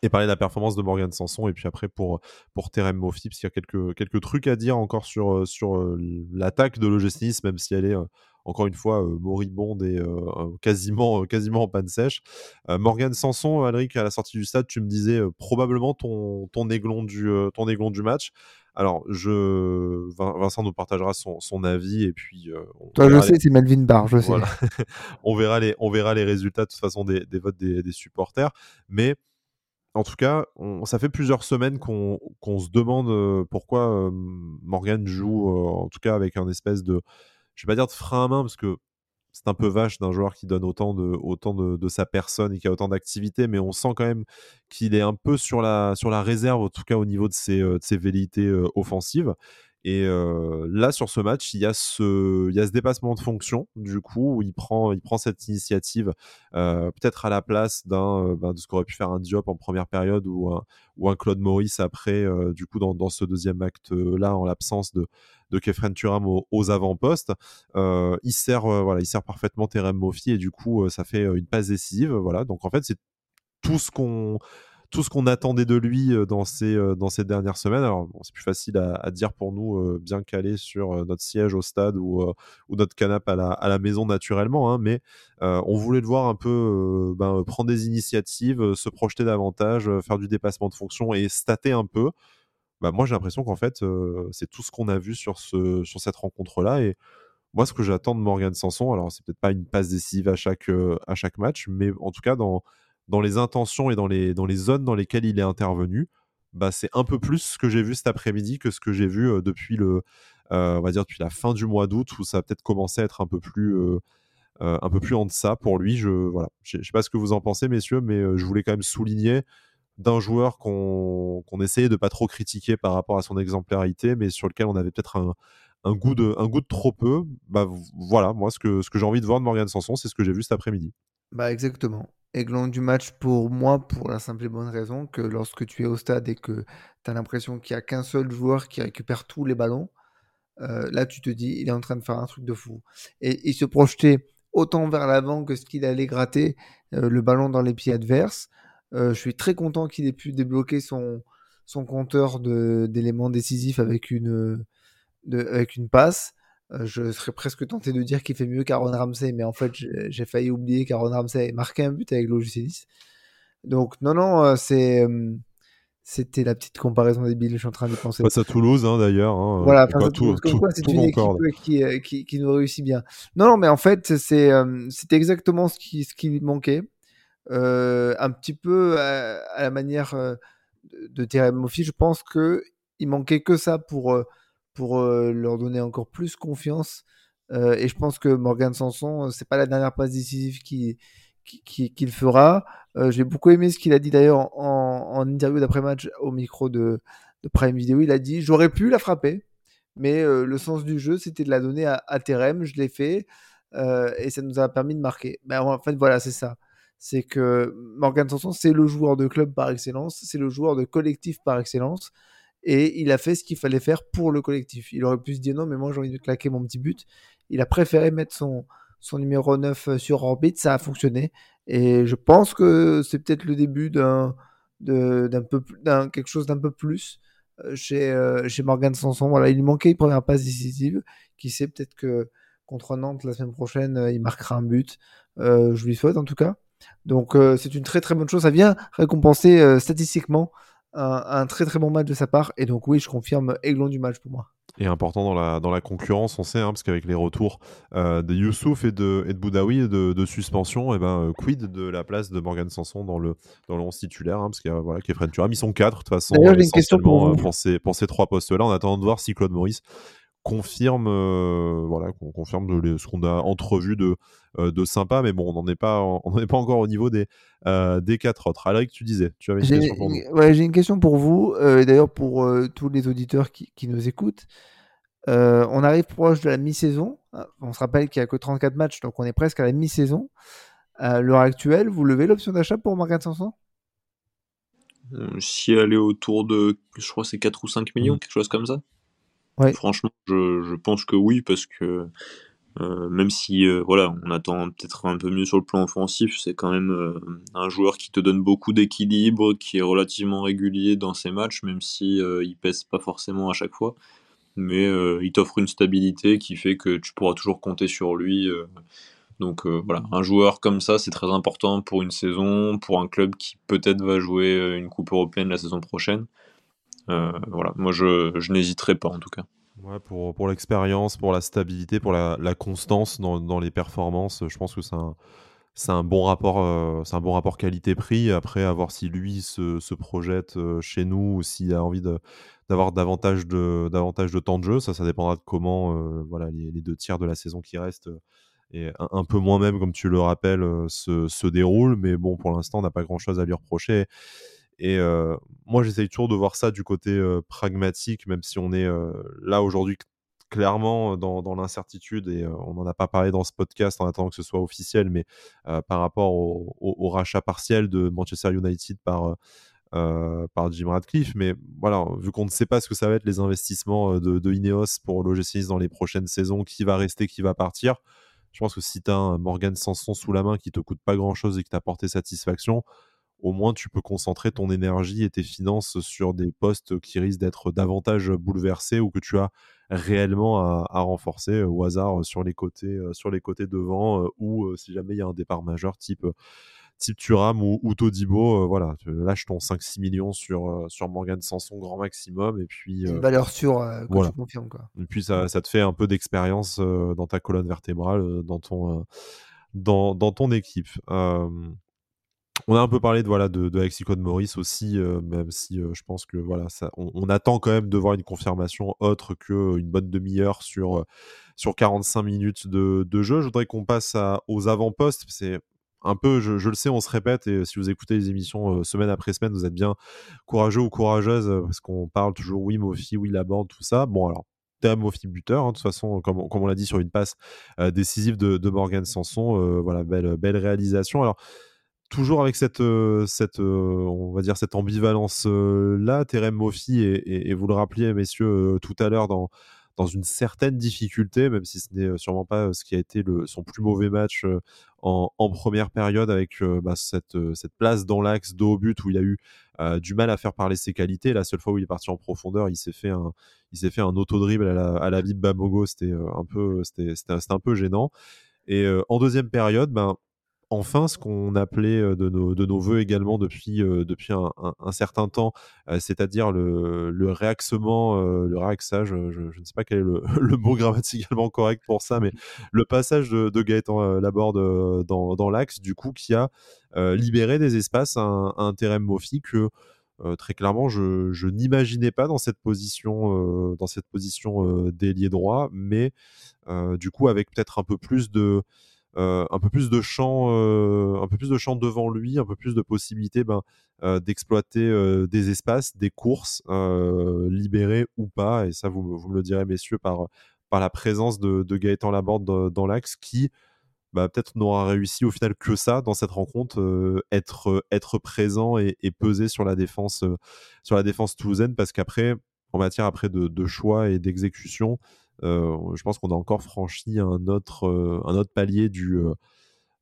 et parler de la performance de Morgan Sanson et puis après pour pour Terem Moffi parce qu'il y a quelques quelques trucs à dire encore sur sur l'attaque de l'OGC même si elle est encore une fois moribonde et quasiment quasiment en panne sèche. Morgan Sanson, Alric à la sortie du stade, tu me disais probablement ton ton aiglon du ton aiglon du match. Alors, je... Vincent nous partagera son, son avis et puis. Toi, je sais, c'est Melvin Barr, je sais. on, verra les, on verra les résultats de toute façon des, des votes des, des supporters. Mais en tout cas, ça fait plusieurs semaines qu'on se demande euh, pourquoi euh, Morgan joue, euh, en tout cas avec un espèce de, je vais pas dire de frein à main, parce que c'est un peu vache d'un joueur qui donne autant de, sa personne et qui a autant d'activité, mais on sent quand même qu'il est un peu sur la, réserve, en tout cas au niveau de ses, de ses velléités offensives. Et là, sur ce match, il y, a ce, il y a ce dépassement de fonction, du coup, où il prend, il prend cette initiative, peut-être à la place d'un, ben, de ce qu'aurait pu faire un Diop en première période ou un, ou un Claude Maurice après, du coup, dans, ce deuxième acte-là, en l'absence de, de Kefren Turam aux, avant-postes. il, sert, voilà, il sert parfaitement Terem Mofi et du coup, ça fait une passe décisive. Voilà. Donc, en fait, c'est tout ce qu'on tout ce qu'on attendait de lui euh, dans ces, euh, dans ces dernières semaines. Alors, c'est plus facile à, dire pour nous, euh, bien calé sur notre siège au stade ou, notre canapé à la, à la maison naturellement, hein, mais on voulait le voir un peu ben, prendre des initiatives, se projeter davantage, faire du dépassement de fonction et stater un peu. Bah, moi, j'ai l'impression qu'en fait, c'est tout ce qu'on a vu sur, ce, sur cette rencontre-là. Et moi, ce que j'attends de Morgan Sanson, alors c'est peut-être pas une passe décisive à chaque, à chaque match, mais en tout cas, dans dans les intentions et dans les, dans les zones dans lesquelles il est intervenu, bah, c'est un peu plus ce que j'ai vu cet après-midi que ce que j'ai vu depuis le, on va dire depuis la fin du mois d'août où ça a peut-être commencé à être un peu plus, un peu plus en deçà pour lui. Je voilà, sais pas ce que vous en pensez, messieurs, mais je voulais quand même souligner d'un joueur qu'on essayait de pas trop critiquer par rapport à son exemplarité, mais sur lequel on avait peut-être un, un, goût de, un goût de trop peu. Bah voilà, moi ce que, ce que j'ai envie de voir de Morgan Sanson, c'est ce que j'ai vu cet après-midi. Bah exactement. Du match pour moi, pour la simple et bonne raison que lorsque tu es au stade et que tu l'impression qu'il n'y a qu'un seul joueur qui récupère tous les ballons, euh, là tu te dis il est en train de faire un truc de fou. Et il se projetait autant vers l'avant que ce qu'il allait gratter euh, le ballon dans les pieds adverses. Euh, je suis très content qu'il ait pu débloquer son, compteur d'éléments décisifs avec une passe. Euh, je serais presque tenté de dire qu'il fait mieux qu'Aaron Ramsey, mais en fait, j'ai failli oublier qu'Aaron Ramsey ait marqué un but avec l'OGC Donc, non, non, euh, c'est. C'était la petite comparaison débile, je suis en train de penser. Face à Toulouse, hein, d'ailleurs. Hein, voilà, face à Toulouse, tout, c'est une équipe qui, euh, qui, qui, nous réussit bien. Non, non, mais en fait, c'est euh, exactement ce qui, ce qui manquait. Euh, un petit peu à, la manière de Terem Moffi, je pense que il manquait que ça pour, pour leur donner encore plus confiance. et je pense que Morgan Sanson, c'est pas la dernière passe décisive qui qu'il fera. Euh, j'ai beaucoup aimé ce qu'il a dit d'ailleurs en, interview d'après-match au micro de, Prime Video. Il a dit J'aurais pu la frapper, mais euh, le sens du jeu, c'était de la donner à, à Terem. Je l'ai fait euh, et ça nous a permis de marquer. Ben, en fait, voilà, c'est ça. C'est que Morgan Sanson, c'est le joueur de club par excellence, c'est le joueur de collectif par excellence. Et il a fait ce qu'il fallait faire pour le collectif. Il aurait pu se dire non, mais moi j'ai envie de claquer mon petit but. Il a préféré mettre son, son numéro 9 euh, sur orbite, ça a fonctionné. Et je pense que c'est peut-être le début d'un, d'un peu, d'un quelque chose d'un peu plus euh, chez, euh, chez Morgan Sanson. Voilà, il lui manquait une première passe décisive. Qui sait, peut-être que contre Nantes la semaine prochaine, il marquera un but. je lui souhaite en tout cas. Donc c'est une très très bonne chose. Ça vient récompenser statistiquement un, un, très très bon match de sa part. Et donc oui, je confirme aiglon du match pour moi. Et important dans la, dans la concurrence, on sait, hein, parce qu'avec les retours euh, de Youssouf et de, et de Boudaoui de, de suspension, et eh ben, euh, quid de la place de Morgan Sanson dans le, dans le 11 titulaire, hein, parce qu'il y a voilà, Kefren Turam, ils sont quatre de toute façon, euh, essentiellement pour, pour, ces, pour ces trois postes-là, en attendant de voir si Claude Maurice confirme, voilà, qu'on confirme ce qu'on a entrevu de, de sympa, mais bon, on n'en est pas, on est pas encore au niveau des, des quatre autres. Alric, tu disais, tu avais une question pour nous. Ouais, j'ai une question pour vous, et d'ailleurs pour tous les auditeurs qui, qui nous écoutent. on arrive proche de la mi-saison. On se rappelle qu'il n'y a que 34 matchs, donc on est presque à la mi-saison. À l'heure actuelle, vous levez l'option d'achat pour Morgan Sanson? Si elle est autour de, je crois, c'est 4 ou 5 millions, mmh. quelque chose comme ça. Franchement, je, pense que oui, parce que euh, même si euh, voilà, on attend peut-être un peu mieux sur le plan offensif, c'est quand même euh, un joueur qui te donne beaucoup d'équilibre, qui est relativement régulier dans ses matchs, même si il pèse pas forcément à chaque fois. Mais il t'offre une stabilité qui fait que tu pourras toujours compter sur lui. donc voilà, un joueur comme ça, c'est très important pour une saison, pour un club qui peut-être va jouer une Coupe européenne la saison prochaine. Euh, voilà, moi je, je n'hésiterai pas en tout cas. Pour, pour l'expérience, pour la stabilité, pour la, constance dans, dans, les performances, je pense que c'est un, c'est un bon rapport, euh, c'est un bon rapport qualité-prix. Après, à voir si lui se, se projette euh, chez nous ou s'il a envie d'avoir davantage de, davantage de temps de jeu. Ça, ça dépendra de comment voilà, les, deux tiers de la saison qui restent et un, un, peu moins même, comme tu le rappelles, se, se déroulent. Mais bon, pour l'instant, on n'a pas grand-chose à lui reprocher. Et moi, j'essaye toujours de voir ça du côté pragmatique, même si on est là aujourd'hui clairement dans, l'incertitude, et on n'en a pas parlé dans ce podcast en attendant que ce soit officiel, mais par rapport au, rachat partiel de Manchester United par, Jim Radcliffe. Mais voilà, vu qu'on ne sait pas ce que ça va être les investissements de, Ineos pour l'OGC dans les prochaines saisons, qui va rester, qui va partir, je pense que si tu as un Morgan Sanson sous la main qui te coûte pas grand chose et qui t'a apporté satisfaction, au moins tu peux concentrer ton énergie et tes finances sur des postes qui risquent d'être davantage bouleversés ou que tu as réellement à, renforcer au hasard sur les côtés, euh, sur les côtés devant euh, ou euh, si jamais il y a un départ majeur type type Turam ou, ou Todibo, voilà, tu lâches ton 5-6 millions sur, sur Morgan Sanson grand maximum et puis... une valeur sûre que tu confirmes. Quoi. Et puis ça, ça te fait un peu d'expérience dans ta colonne vertébrale, dans ton, dans, dans, ton équipe. On a un peu parlé de voilà de, de Maurice aussi, euh, même si euh, je pense que voilà ça, on, attend quand même de voir une confirmation autre qu'une bonne demi-heure sur euh, sur 45 minutes de, jeu. Je voudrais qu'on passe aux avant-postes. C'est un peu, je, je, le sais, on se répète et si vous écoutez les émissions semaine après semaine, vous êtes bien courageux ou courageuse parce qu'on parle toujours oui Mofi, oui la bande, tout ça. Bon alors Mofi buteur, hein, de toute façon, comme, comme on l'a dit sur une passe décisive de, de Morgan Sanson, voilà belle belle réalisation. Alors toujours avec cette, euh, cette euh, on va dire cette ambivalence euh, là, Terem Mofi et, vous le rappeliez messieurs tout à l'heure dans dans une certaine difficulté, même si ce n'est sûrement pas ce qui a été son plus mauvais match en, première période avec bah, cette, cette place dans l'axe dos au but où il a eu du mal à faire parler ses qualités. La seule fois où il est parti en profondeur, il s'est fait un, il s'est fait un auto-dribble à la, à la Bamogo. C'était un peu, un peu gênant. Et en deuxième période, ben, enfin ce qu'on appelait de nos, de nos voeux également depuis, depuis un, certain temps, c'est-à-dire le, le réaxement, le réaxage, je, ne sais pas quel est le, mot grammaticalement correct pour ça, mais le passage de, de Gaëtan Laborde dans, dans l'axe, du coup, qui a libéré des espaces à un, Mofi que très clairement, je, n'imaginais pas dans cette position, dans cette position d'ailier droit, mais du coup avec peut-être un peu plus de un peu plus de champ, un peu plus de champ devant lui, un peu plus de possibilités ben, d'exploiter des espaces, des courses libérées ou pas. Et ça, vous, me le direz, messieurs, par, la présence de, de Gaëtan Laborde dans, l'axe qui, bah, peut-être n'aura réussi au final que ça dans cette rencontre, euh, être, euh, présent et, peser sur la défense, euh, sur la défense toulousaine, parce qu'après, en matière après de, choix et d'exécution, je pense qu'on a encore franchi un autre, un autre palier du,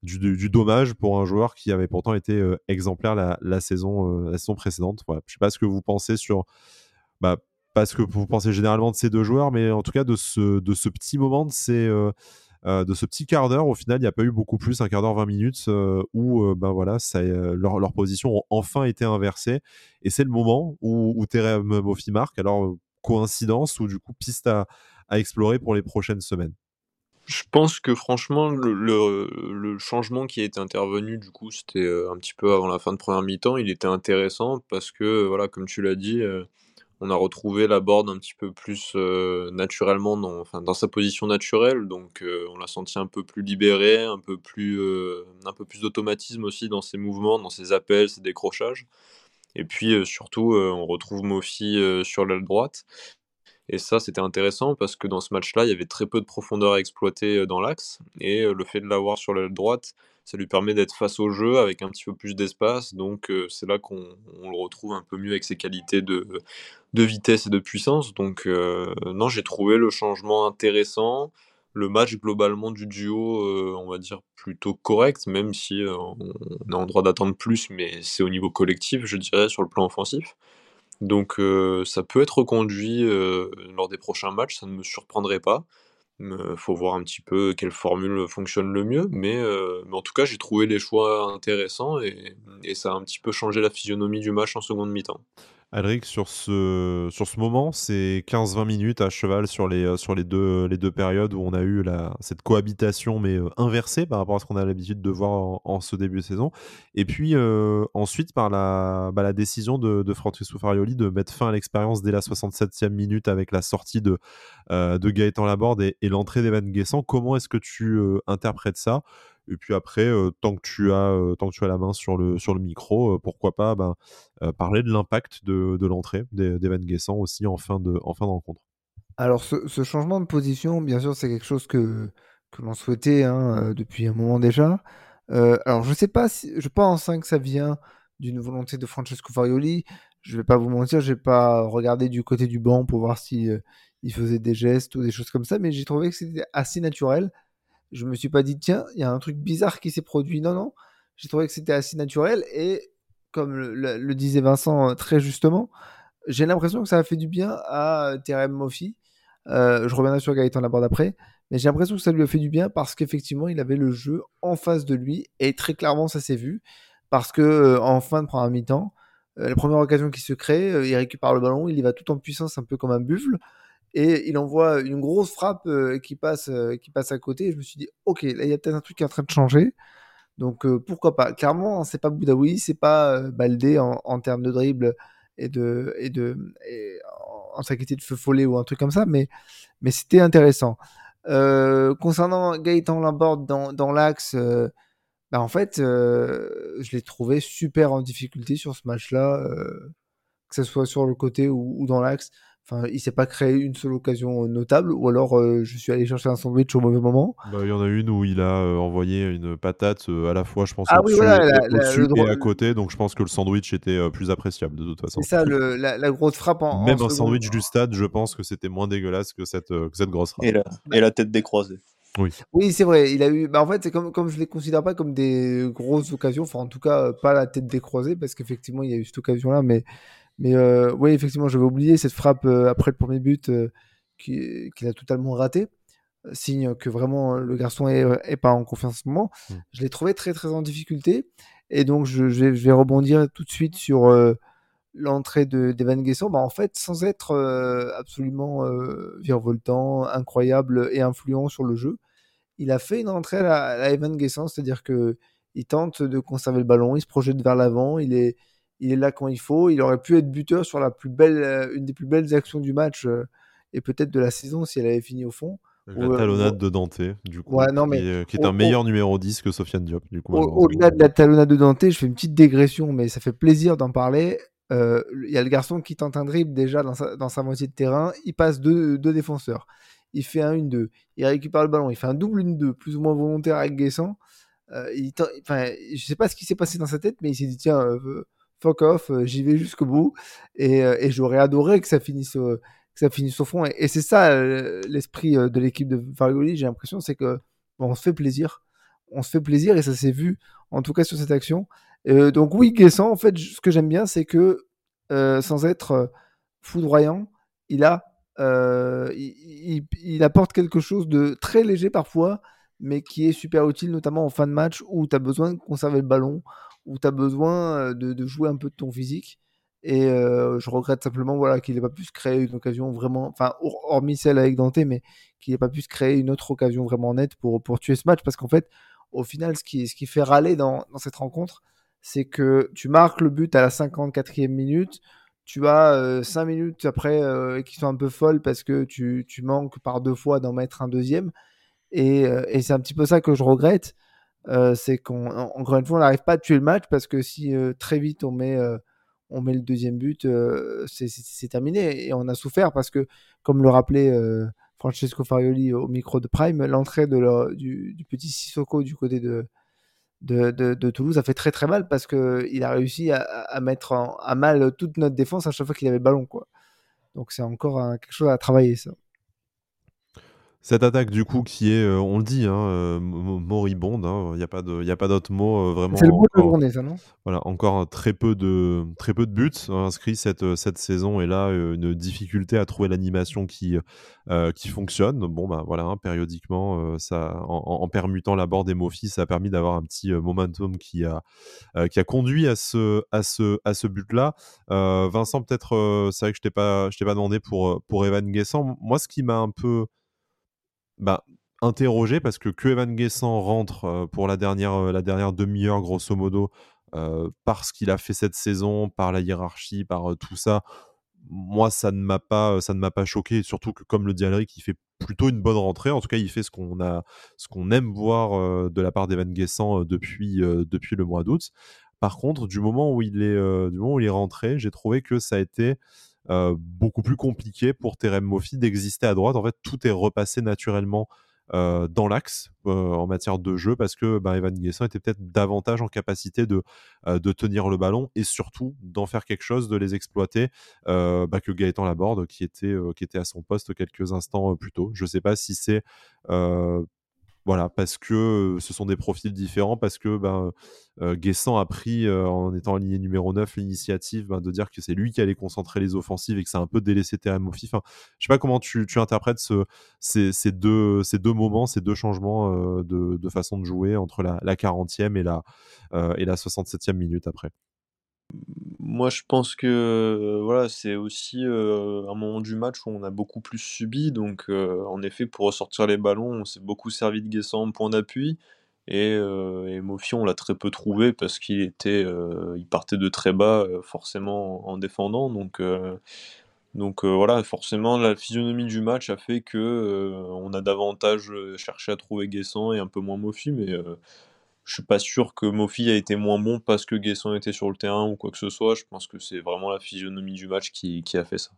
du, dommage pour un joueur qui avait pourtant été exemplaire la, saison, saison précédente. Je ne sais pas ce que vous pensez sur. Bah, pas ce que vous pensez généralement de ces deux joueurs, mais en tout cas de ce, de ce petit moment de ces, euh, de ce petit quart d'heure, au final, il n'y a pas eu beaucoup plus, un quart d'heure, 20 minutes, euh, où euh, ben voilà, ça, leur, leur ont enfin été inversées. Et c'est le moment où, où Terem marque. Alors, coïncidence ou du coup piste à, à, explorer pour les prochaines semaines Je pense que franchement, le, changement qui a été intervenu, du coup, c'était un petit peu avant la fin de première mi-temps, il était intéressant parce que, voilà, comme tu l'as dit, on a retrouvé la board un petit peu plus euh, naturellement dans, sa position naturelle, donc euh, on l'a senti un peu plus libéré, un peu plus, euh, un peu plus d'automatisme aussi dans ses mouvements, dans ses appels, ses décrochages. Et puis surtout, on retrouve Mofi sur l'aile droite. Et ça, c'était intéressant parce que dans ce match-là, il y avait très peu de profondeur à exploiter dans l'axe. Et le fait de l'avoir sur l'aile droite, ça lui permet d'être face au jeu avec un petit peu plus d'espace. Donc c'est là qu'on le retrouve un peu mieux avec ses qualités de, vitesse et de puissance. Donc euh, non, j'ai trouvé le changement intéressant. Le match globalement du duo, euh, on va dire plutôt correct, même si euh, on a en droit d'attendre plus, mais c'est au niveau collectif, je dirais, sur le plan offensif. Donc ça peut être reconduit lors des prochains matchs, ça ne me surprendrait pas. Il faut voir un petit peu quelle formule fonctionne le mieux, mais, en tout cas j'ai trouvé les choix intéressants et, ça a un petit peu changé la physionomie du match en seconde mi-temps. Alric, sur ce, sur ce moment, c'est 15-20 minutes à cheval sur les, euh, sur les, deux, les deux périodes où on a eu cette cohabitation, mais euh, inversée par rapport à ce qu'on a l'habitude de voir en, ce début de saison. Et puis euh, ensuite, par la, bah, la décision de, de Francesco Farioli de mettre fin à l'expérience dès la 67e minute avec la sortie de, de Gaëtan Laborde et, et l'entrée d'Evan Guessant. Comment est-ce que tu interprètes ça? Et puis après, tant, que tu as, tant que tu as la main sur le, sur le micro, pourquoi pas ben, parler de l'impact de, de l'entrée d'Evan Guessant aussi en fin de, en fin de rencontre. Alors, ce, changement de position, bien sûr, c'est quelque chose que, que l'on souhaitait hein, depuis un moment déjà. alors, je sais pas si, je pense hein, que ça vient d'une volonté de Francesco Farioli. Je vais pas vous mentir, j'ai pas regardé du côté du banc pour voir si il faisait des gestes ou des choses comme ça, mais j'ai trouvé que c'était assez naturel je me suis pas dit, tiens, il y a un truc bizarre qui s'est produit. Non, non. J'ai trouvé que c'était assez naturel. Et comme le, disait Vincent euh, très justement, j'ai l'impression que ça a fait du bien à Terem Mofi. Euh, je reviendrai sur Gaëtan Laborde après. Mais j'ai l'impression que ça lui a fait du bien parce qu'effectivement, il avait le jeu en face de lui. Et très clairement, ça s'est vu. Parce que euh, en fin de première mi-temps, la première occasion qui se crée, il récupère le ballon, il y va tout en puissance, un peu comme un buffle et il envoie une grosse frappe euh, qui, passe, euh, qui passe à côté. Et je me suis dit, ok, là, il y a peut-être un truc qui est en train de changer. Donc, euh, pourquoi pas Clairement, c'est pas Boudaoui, c'est pas Baldé en, termes de dribble et de, et de en qualité de feu follet ou un truc comme ça, mais, mais c'était intéressant. concernant Gaëtan Laborde dans, dans l'axe, bah, en fait, je l'ai trouvé super en difficulté sur ce match-là, que ce soit sur le côté ou dans l'axe. Enfin, il s'est pas créé une seule occasion notable, ou alors euh, je suis allé chercher un sandwich au mauvais moment. Bah, il y en a une où il a euh, envoyé une patate euh, à la fois, je pense, ah, au-dessus, et à côté, donc je pense que le sandwich était plus appréciable de toute façon. C'est ça, le, la, grosse frappe en. Même un sandwich du stade, je pense que c'était moins dégueulasse que cette, que cette grosse frappe. Et la, et la tête décroisée. Oui, oui c'est vrai. Il a eu. Bah, en fait, c'est comme, comme je les considère pas comme des grosses occasions. Enfin, en tout cas, pas la tête décroisée, parce qu'effectivement, il y a eu cette occasion-là, mais mais euh, oui, effectivement, j'avais oublié cette frappe euh, après le premier but euh, qu'il a totalement raté. signe que vraiment le garçon est, pas en confiance en ce moment. Mmh. Je l'ai trouvé très très en difficulté. Et donc je, vais, rebondir tout de suite sur l'entrée d'Evan Guesson. Bah, en fait, sans être absolument virevoltant, incroyable et influent sur le jeu, il a fait une entrée à, la, Evan Guesson, c'est-à-dire que il tente de conserver le ballon, il se projette vers l'avant, il est, il est là quand il faut. Il aurait pu être buteur sur la plus belle, une des plus belles actions du match et peut-être de la saison si elle avait fini au fond. La talonnade de Dante, du coup, qui, est, un meilleur numéro 10 que Sofiane Diop. Du coup, au-delà de la talonnade de Dante, je fais une petite dégression, mais ça fait plaisir d'en parler. Il y a le garçon qui tente un dribble déjà dans sa, dans sa moitié de terrain, il passe deux, deux défenseurs il fait un 1-2, il récupère le ballon, il fait un double 1-2, plus ou moins volontaire avec Guessant. Euh, il enfin, je sais pas ce qui s'est passé dans sa tête, mais il s'est dit tiens, euh, fuck off, euh, j'y vais jusqu'au bout. Et, et j'aurais adoré que ça finisse, que ça finisse au fond. Et, c'est ça l'esprit de l'équipe de Farioli, j'ai l'impression, c'est que on se fait plaisir. On se fait plaisir et ça s'est vu, en tout cas sur cette action. donc oui, Guessant, en fait, ce que j'aime bien, c'est que sans être foudroyant, il a euh, il, apporte quelque chose de très léger parfois, mais qui est super utile, notamment en fin de match où tu as besoin de conserver le ballon, où tu as besoin euh, de, jouer un peu de ton physique. Et euh, je regrette simplement voilà, qu'il n'ait pas pu se créer une occasion vraiment, enfin, hormis celle avec Dante, mais qu'il n'ait pas pu se créer une autre occasion vraiment nette pour, pour tuer ce match. Parce qu'en fait, au final, ce qui, ce qui fait râler dans, cette rencontre, c'est que tu marques le but à la 54e minute, tu as 5 minutes après qui sont un peu folles parce que tu, tu manques par deux fois d'en mettre un deuxième. Et c'est un petit peu ça que je regrette. C'est qu'encore une fois, on n'arrive pas à tuer le match parce que si très vite on met, on met le deuxième but, c'est terminé. Et on a souffert parce que, comme le rappelait Francesco Farioli au micro de Prime, l'entrée du, petit Sissoko du côté de, Toulouse a fait très très mal parce qu'il a réussi à, mettre à mal toute notre défense à chaque fois qu'il avait ballon. Quoi. Donc c'est encore quelque chose à travailler ça. Cette attaque, du coup, qui est, euh, on le dit, hein, euh, moribonde, hein, il n'y a pas d'autre mot euh, vraiment. C'est le mot de la journée, ça, non? Voilà, encore très peu de, très peu de buts inscrits cette, cette saison, et là, une difficulté à trouver l'animation qui, qui fonctionne. Bon, bah voilà, hein, périodiquement, ça, en, permutant la bord des Mofi, ça a permis d'avoir un petit momentum qui a, qui a conduit à ce, à ce, à ce but-là. Vincent, peut-être, c'est vrai que je pas, t'ai pas demandé pour, pour Evan Guessant. Moi, ce qui m'a un peu bah, interrogé parce que que Evan Guessant rentre euh, pour la dernière, euh, la dernière demi-heure, grosso modo, euh, parce qu'il a fait cette saison, par la hiérarchie, par tout ça, moi, ça ne m'a pas, ça choqué. Surtout que, comme le dit Alric, il fait plutôt une bonne rentrée. En tout cas, il fait ce qu'on a, ce qu'on aime voir de la part d'Evan Guessant depuis, depuis le mois d'août. Par contre, du moment où il est, du moment où il est rentré, j'ai trouvé que ça a été euh, beaucoup plus compliqué pour Terem Moffi d'exister à droite. En fait, tout est repassé naturellement euh, dans l'axe euh, en matière de jeu parce que bah, Evan était peut-être davantage en capacité de, de tenir le ballon et surtout d'en faire quelque chose, de les exploiter bah, que Gaëtan Laborde qui était, qui était à son poste quelques instants plus tôt. Je ne sais pas si c'est voilà, parce que ce sont des profils différents, parce que ben, Guessant a pris, en étant aligné numéro 9, l'initiative ben, de dire que c'est lui qui allait concentrer les offensives et que a un peu délaissé Terem Moffi. Enfin, je sais pas comment tu, interprètes ce, ces, deux, ces deux moments, ces deux changements de, façon de jouer entre la, la 40e et la, et la 67e minute après. Moi, je pense que euh, voilà, c'est aussi euh, un moment du match où on a beaucoup plus subi. Donc, euh, en effet, pour ressortir les ballons, on s'est beaucoup servi de Guessant en point d'appui. Et, et Mofi, on l'a très peu trouvé parce qu'il était, il partait de très bas, forcément en défendant. Donc, donc voilà, forcément, la physionomie du match a fait que on a davantage cherché à trouver Guessant et un peu moins Mofi. Mais je suis pas sûr que Mofi a été moins bon parce que Guesson était sur le terrain ou quoi que ce soit. Je pense que c'est vraiment la physionomie du match qui, a fait ça.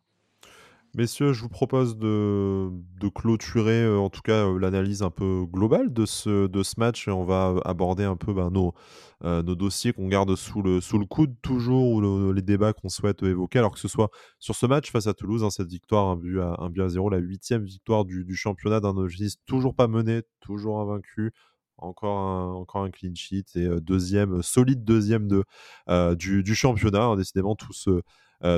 Messieurs, je vous propose de, clôturer euh, en tout cas euh, l'analyse un peu globale de ce, de ce match et on va aborder un peu ben, nos, euh, nos dossiers qu'on garde sous le, sous le coude toujours ou les débats qu'on souhaite évoquer alors que ce soit sur ce match face à Toulouse, hein, cette victoire, un but, à, un but à zéro, la huitième victoire du, du championnat d'un objectif toujours pas mené, toujours invaincu, encore un, encore un clean sheet et deuxième, solide deuxième de, du, championnat. Hein, décidément, tout se,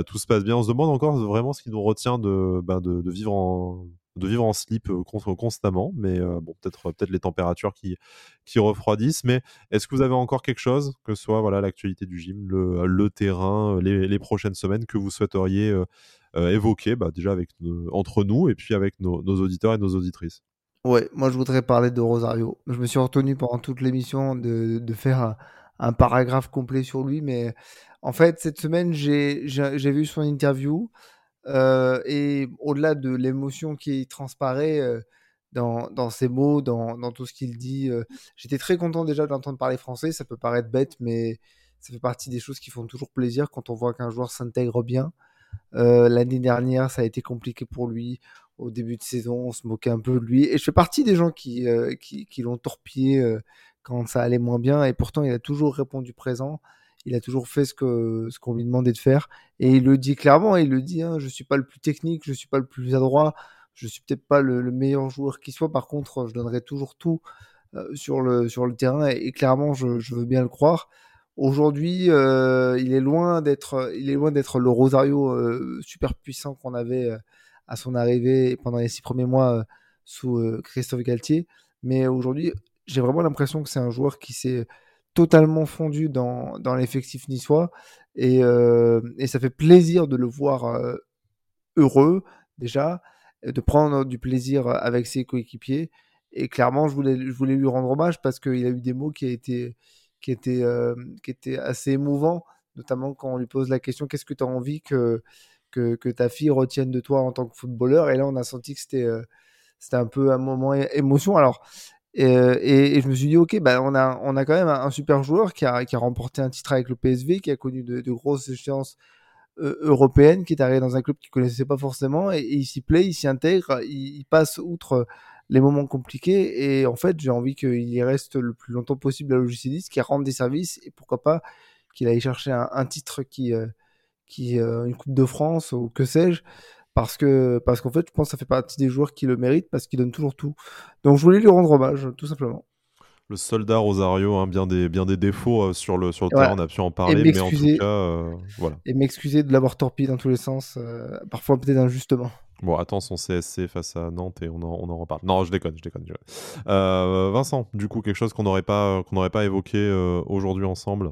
tout se passe bien. On se demande encore vraiment ce qui nous retient de, ben, de, vivre en, de vivre en slip constamment. Mais bon, peut-être peut-être les températures qui, qui refroidissent. Mais est-ce que vous avez encore quelque chose, que ce soit voilà l'actualité du gym, le, terrain, les, prochaines semaines que vous souhaiteriez évoquer, bah, déjà avec entre nous et puis avec nos auditeurs et nos auditrices? Ouais, moi je voudrais parler de Rosario. Je me suis retenu pendant toute l'émission de, de, faire un, paragraphe complet sur lui, mais en fait, cette semaine, j'ai vu son interview euh, et au-delà de l'émotion qui transparaît euh, dans, dans, ses mots, dans, dans tout ce qu'il dit, euh, j'étais très content déjà d'entendre parler français. Ça peut paraître bête, mais ça fait partie des choses qui font toujours plaisir quand on voit qu'un joueur s'intègre bien. L'année dernière, ça a été compliqué pour lui au début de saison, on se moquait un peu de lui. Et je fais partie des gens qui, euh, qui, l'ont torpillé euh, quand ça allait moins bien. Et pourtant, il a toujours répondu présent. Il a toujours fait ce ce qu'on lui demandait de faire. Et il le dit clairement. Il le dit hein, je suis pas le plus technique, je suis pas le plus adroit, je suis peut-être pas le, meilleur joueur qui soit. Par contre, je donnerai toujours tout euh, sur le sur le terrain. Et, clairement, je, je, veux bien le croire. Aujourd'hui, il est loin d'être le Rosario super puissant qu'on avait à son arrivée pendant les six premiers mois euh, sous euh, Christophe Galtier. Mais aujourd'hui, j'ai vraiment l'impression que c'est un joueur qui s'est totalement fondu dans, dans l'effectif niçois. Et, euh, et, ça fait plaisir de le voir heureux, déjà, de prendre du plaisir avec ses coéquipiers. Et clairement, je voulais, je voulais lui rendre hommage parce qu'il a eu des mots qui, qui, étaient, qui étaient assez émouvants, notamment quand on lui pose la question qu'est-ce que tu as envie que que, ta fille retienne de toi en tant que footballeur. Et là, on a senti que c'était euh, c'était un peu un moment émotion. Alors, euh, et, je me suis dit, ok, bah, on, a, on a quand même un, super joueur qui a, qui a, remporté un titre avec le PSV, qui a connu de, grosses échéances euh, européennes, qui est arrivé dans un club qu'il connaissait pas forcément, et, il s'y plaît, il s'y intègre, il, passe outre les moments compliqués, et en fait, j'ai envie qu'il y reste le plus longtemps possible à l'OGC qui rende des services, et pourquoi pas qu'il aille chercher un, titre qui, qui euh, une Coupe de France ou que sais-je, parce que parce qu'en fait, je pense que ça fait partie des joueurs qui le méritent parce qu'ils donnent toujours tout. Donc, je voulais lui rendre hommage, tout simplement. Le soldat Rosario, hein, bien des bien des défauts euh, sur le sur le terrain, on a pu en parler, mais en tout cas, euh, voilà. Et m'excuser de l'avoir torpillé dans tous les sens, parfois peut-être injustement. Bon, attends son CSC face à Nantes et on en, on en reparle. Non, je déconne, je déconne. Vincent, du coup, quelque chose qu'on n'aurait pas qu'on n'aurait pas évoqué aujourd'hui ensemble?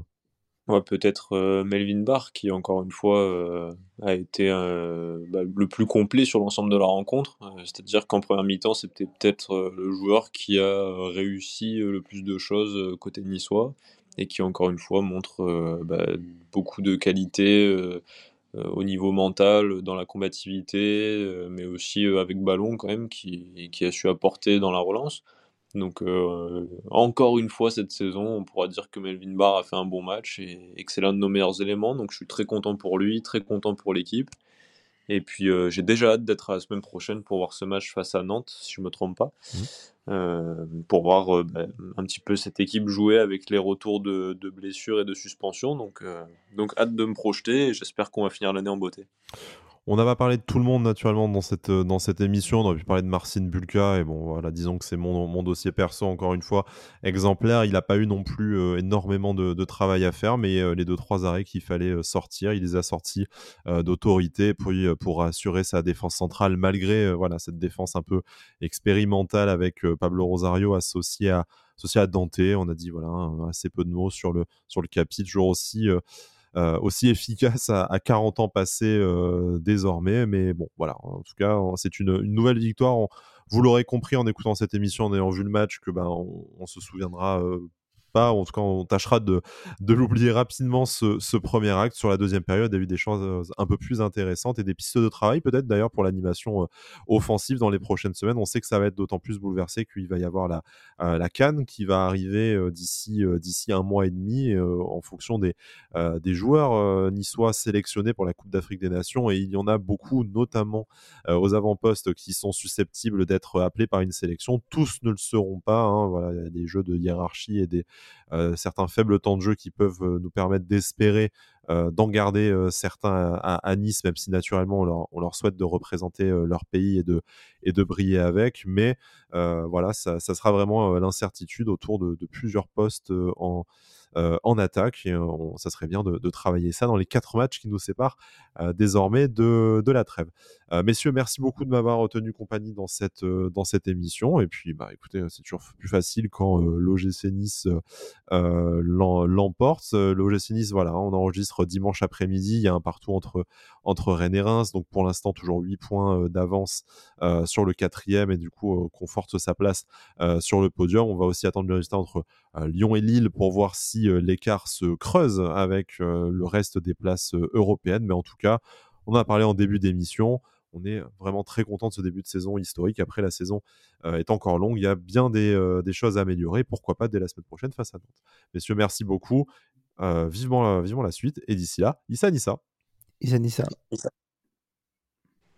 Ouais, peut-être euh, Melvin Barr qui, encore une fois, euh, a été euh, bah, le plus complet sur l'ensemble de la rencontre. C'est-à-dire qu'en première mi-temps, c'était peut-être le joueur qui a réussi le plus de choses côté niçois et qui, encore une fois, montre bah, beaucoup de qualité au niveau mental, dans la combativité, mais aussi avec ballon quand même, qui, qui a su apporter dans la relance. Donc euh, encore une fois cette saison, on pourra dire que Melvin Barr a fait un bon match et, que c'est l'un de nos meilleurs éléments. Donc je suis très content pour lui, très content pour l'équipe. Et puis euh, j'ai déjà hâte d'être à la semaine prochaine pour voir ce match face à Nantes, si je me trompe pas, mmh. euh, pour voir bah, un petit peu cette équipe jouer avec les retours de, de blessures et de suspensions. Donc, donc hâte de me projeter et j'espère qu'on va finir l'année en beauté. On n'a pas parlé de tout le monde naturellement dans cette, euh, dans cette émission. On aurait pu parler de Marcin Bulka. Et bon, voilà, disons que c'est mon, dossier perso, encore une fois, exemplaire. Il n'a pas eu non plus euh, énormément de, travail à faire, mais euh, les deux, trois arrêts qu'il fallait sortir, il les a sortis d'autorité pour, assurer sa défense centrale, malgré voilà, cette défense un peu expérimentale avec Pablo Rosario associé à, associé Dante. On a dit voilà, assez peu de mots sur le, sur le aussi aussi efficace à, 40 ans passés euh, désormais. Mais bon, voilà, en tout cas, c'est une, nouvelle victoire. vous l'aurez compris en écoutant cette émission, en ayant vu le match, que ben, on, se souviendra euh, En tout cas, on tâchera de, l'oublier rapidement ce, premier acte. Sur la deuxième période, il y a eu des choses un peu plus intéressantes et des pistes de travail peut-être d'ailleurs pour l'animation euh, offensive dans les prochaines semaines. On sait que ça va être d'autant plus bouleversé qu'il va y avoir la, euh, la Cannes qui va arriver euh, d'ici un mois et demi en fonction des, des joueurs niçois sélectionnés pour la Coupe d'Afrique des Nations. Et il y en a beaucoup, notamment aux avant-postes, qui sont susceptibles d'être appelés par une sélection. Tous ne le seront pas. Hein. Voilà, il y a des jeux de hiérarchie et des, euh, certains faibles temps de jeu qui peuvent euh, nous permettre d'espérer euh, d'en garder certains à, Nice, même si naturellement on leur, souhaite de représenter leur pays et de, et de briller avec. Mais voilà, ça, sera vraiment l'incertitude autour de, plusieurs postes en, en attaque. Et ça serait bien de, travailler ça dans les quatre matchs qui nous séparent désormais de, la trêve. messieurs, merci beaucoup de m'avoir tenu compagnie dans cette, émission. Et puis, bah, écoutez, c'est toujours plus facile quand l'OGC Nice l'emporte. L'OGC Nice, voilà, on enregistre dimanche après-midi. Il y a un partout entre, entre Rennes et Reims. Donc, pour l'instant, toujours 8 points d'avance sur le quatrième et du coup, conforte sa place sur le podium. On va aussi attendre le résultat entre Lyon et Lille pour voir si l'écart se creuse avec le reste des places européennes. Mais en tout cas, on en a parlé en début d'émission on est vraiment très content de ce début de saison historique. Après, la saison est encore longue. Il y a bien des, choses à améliorer. Pourquoi pas dès la semaine prochaine face à Nantes. Messieurs, merci beaucoup. vivement, vivement la suite. Et d'ici là, Issa Nissa. Issa Nissa.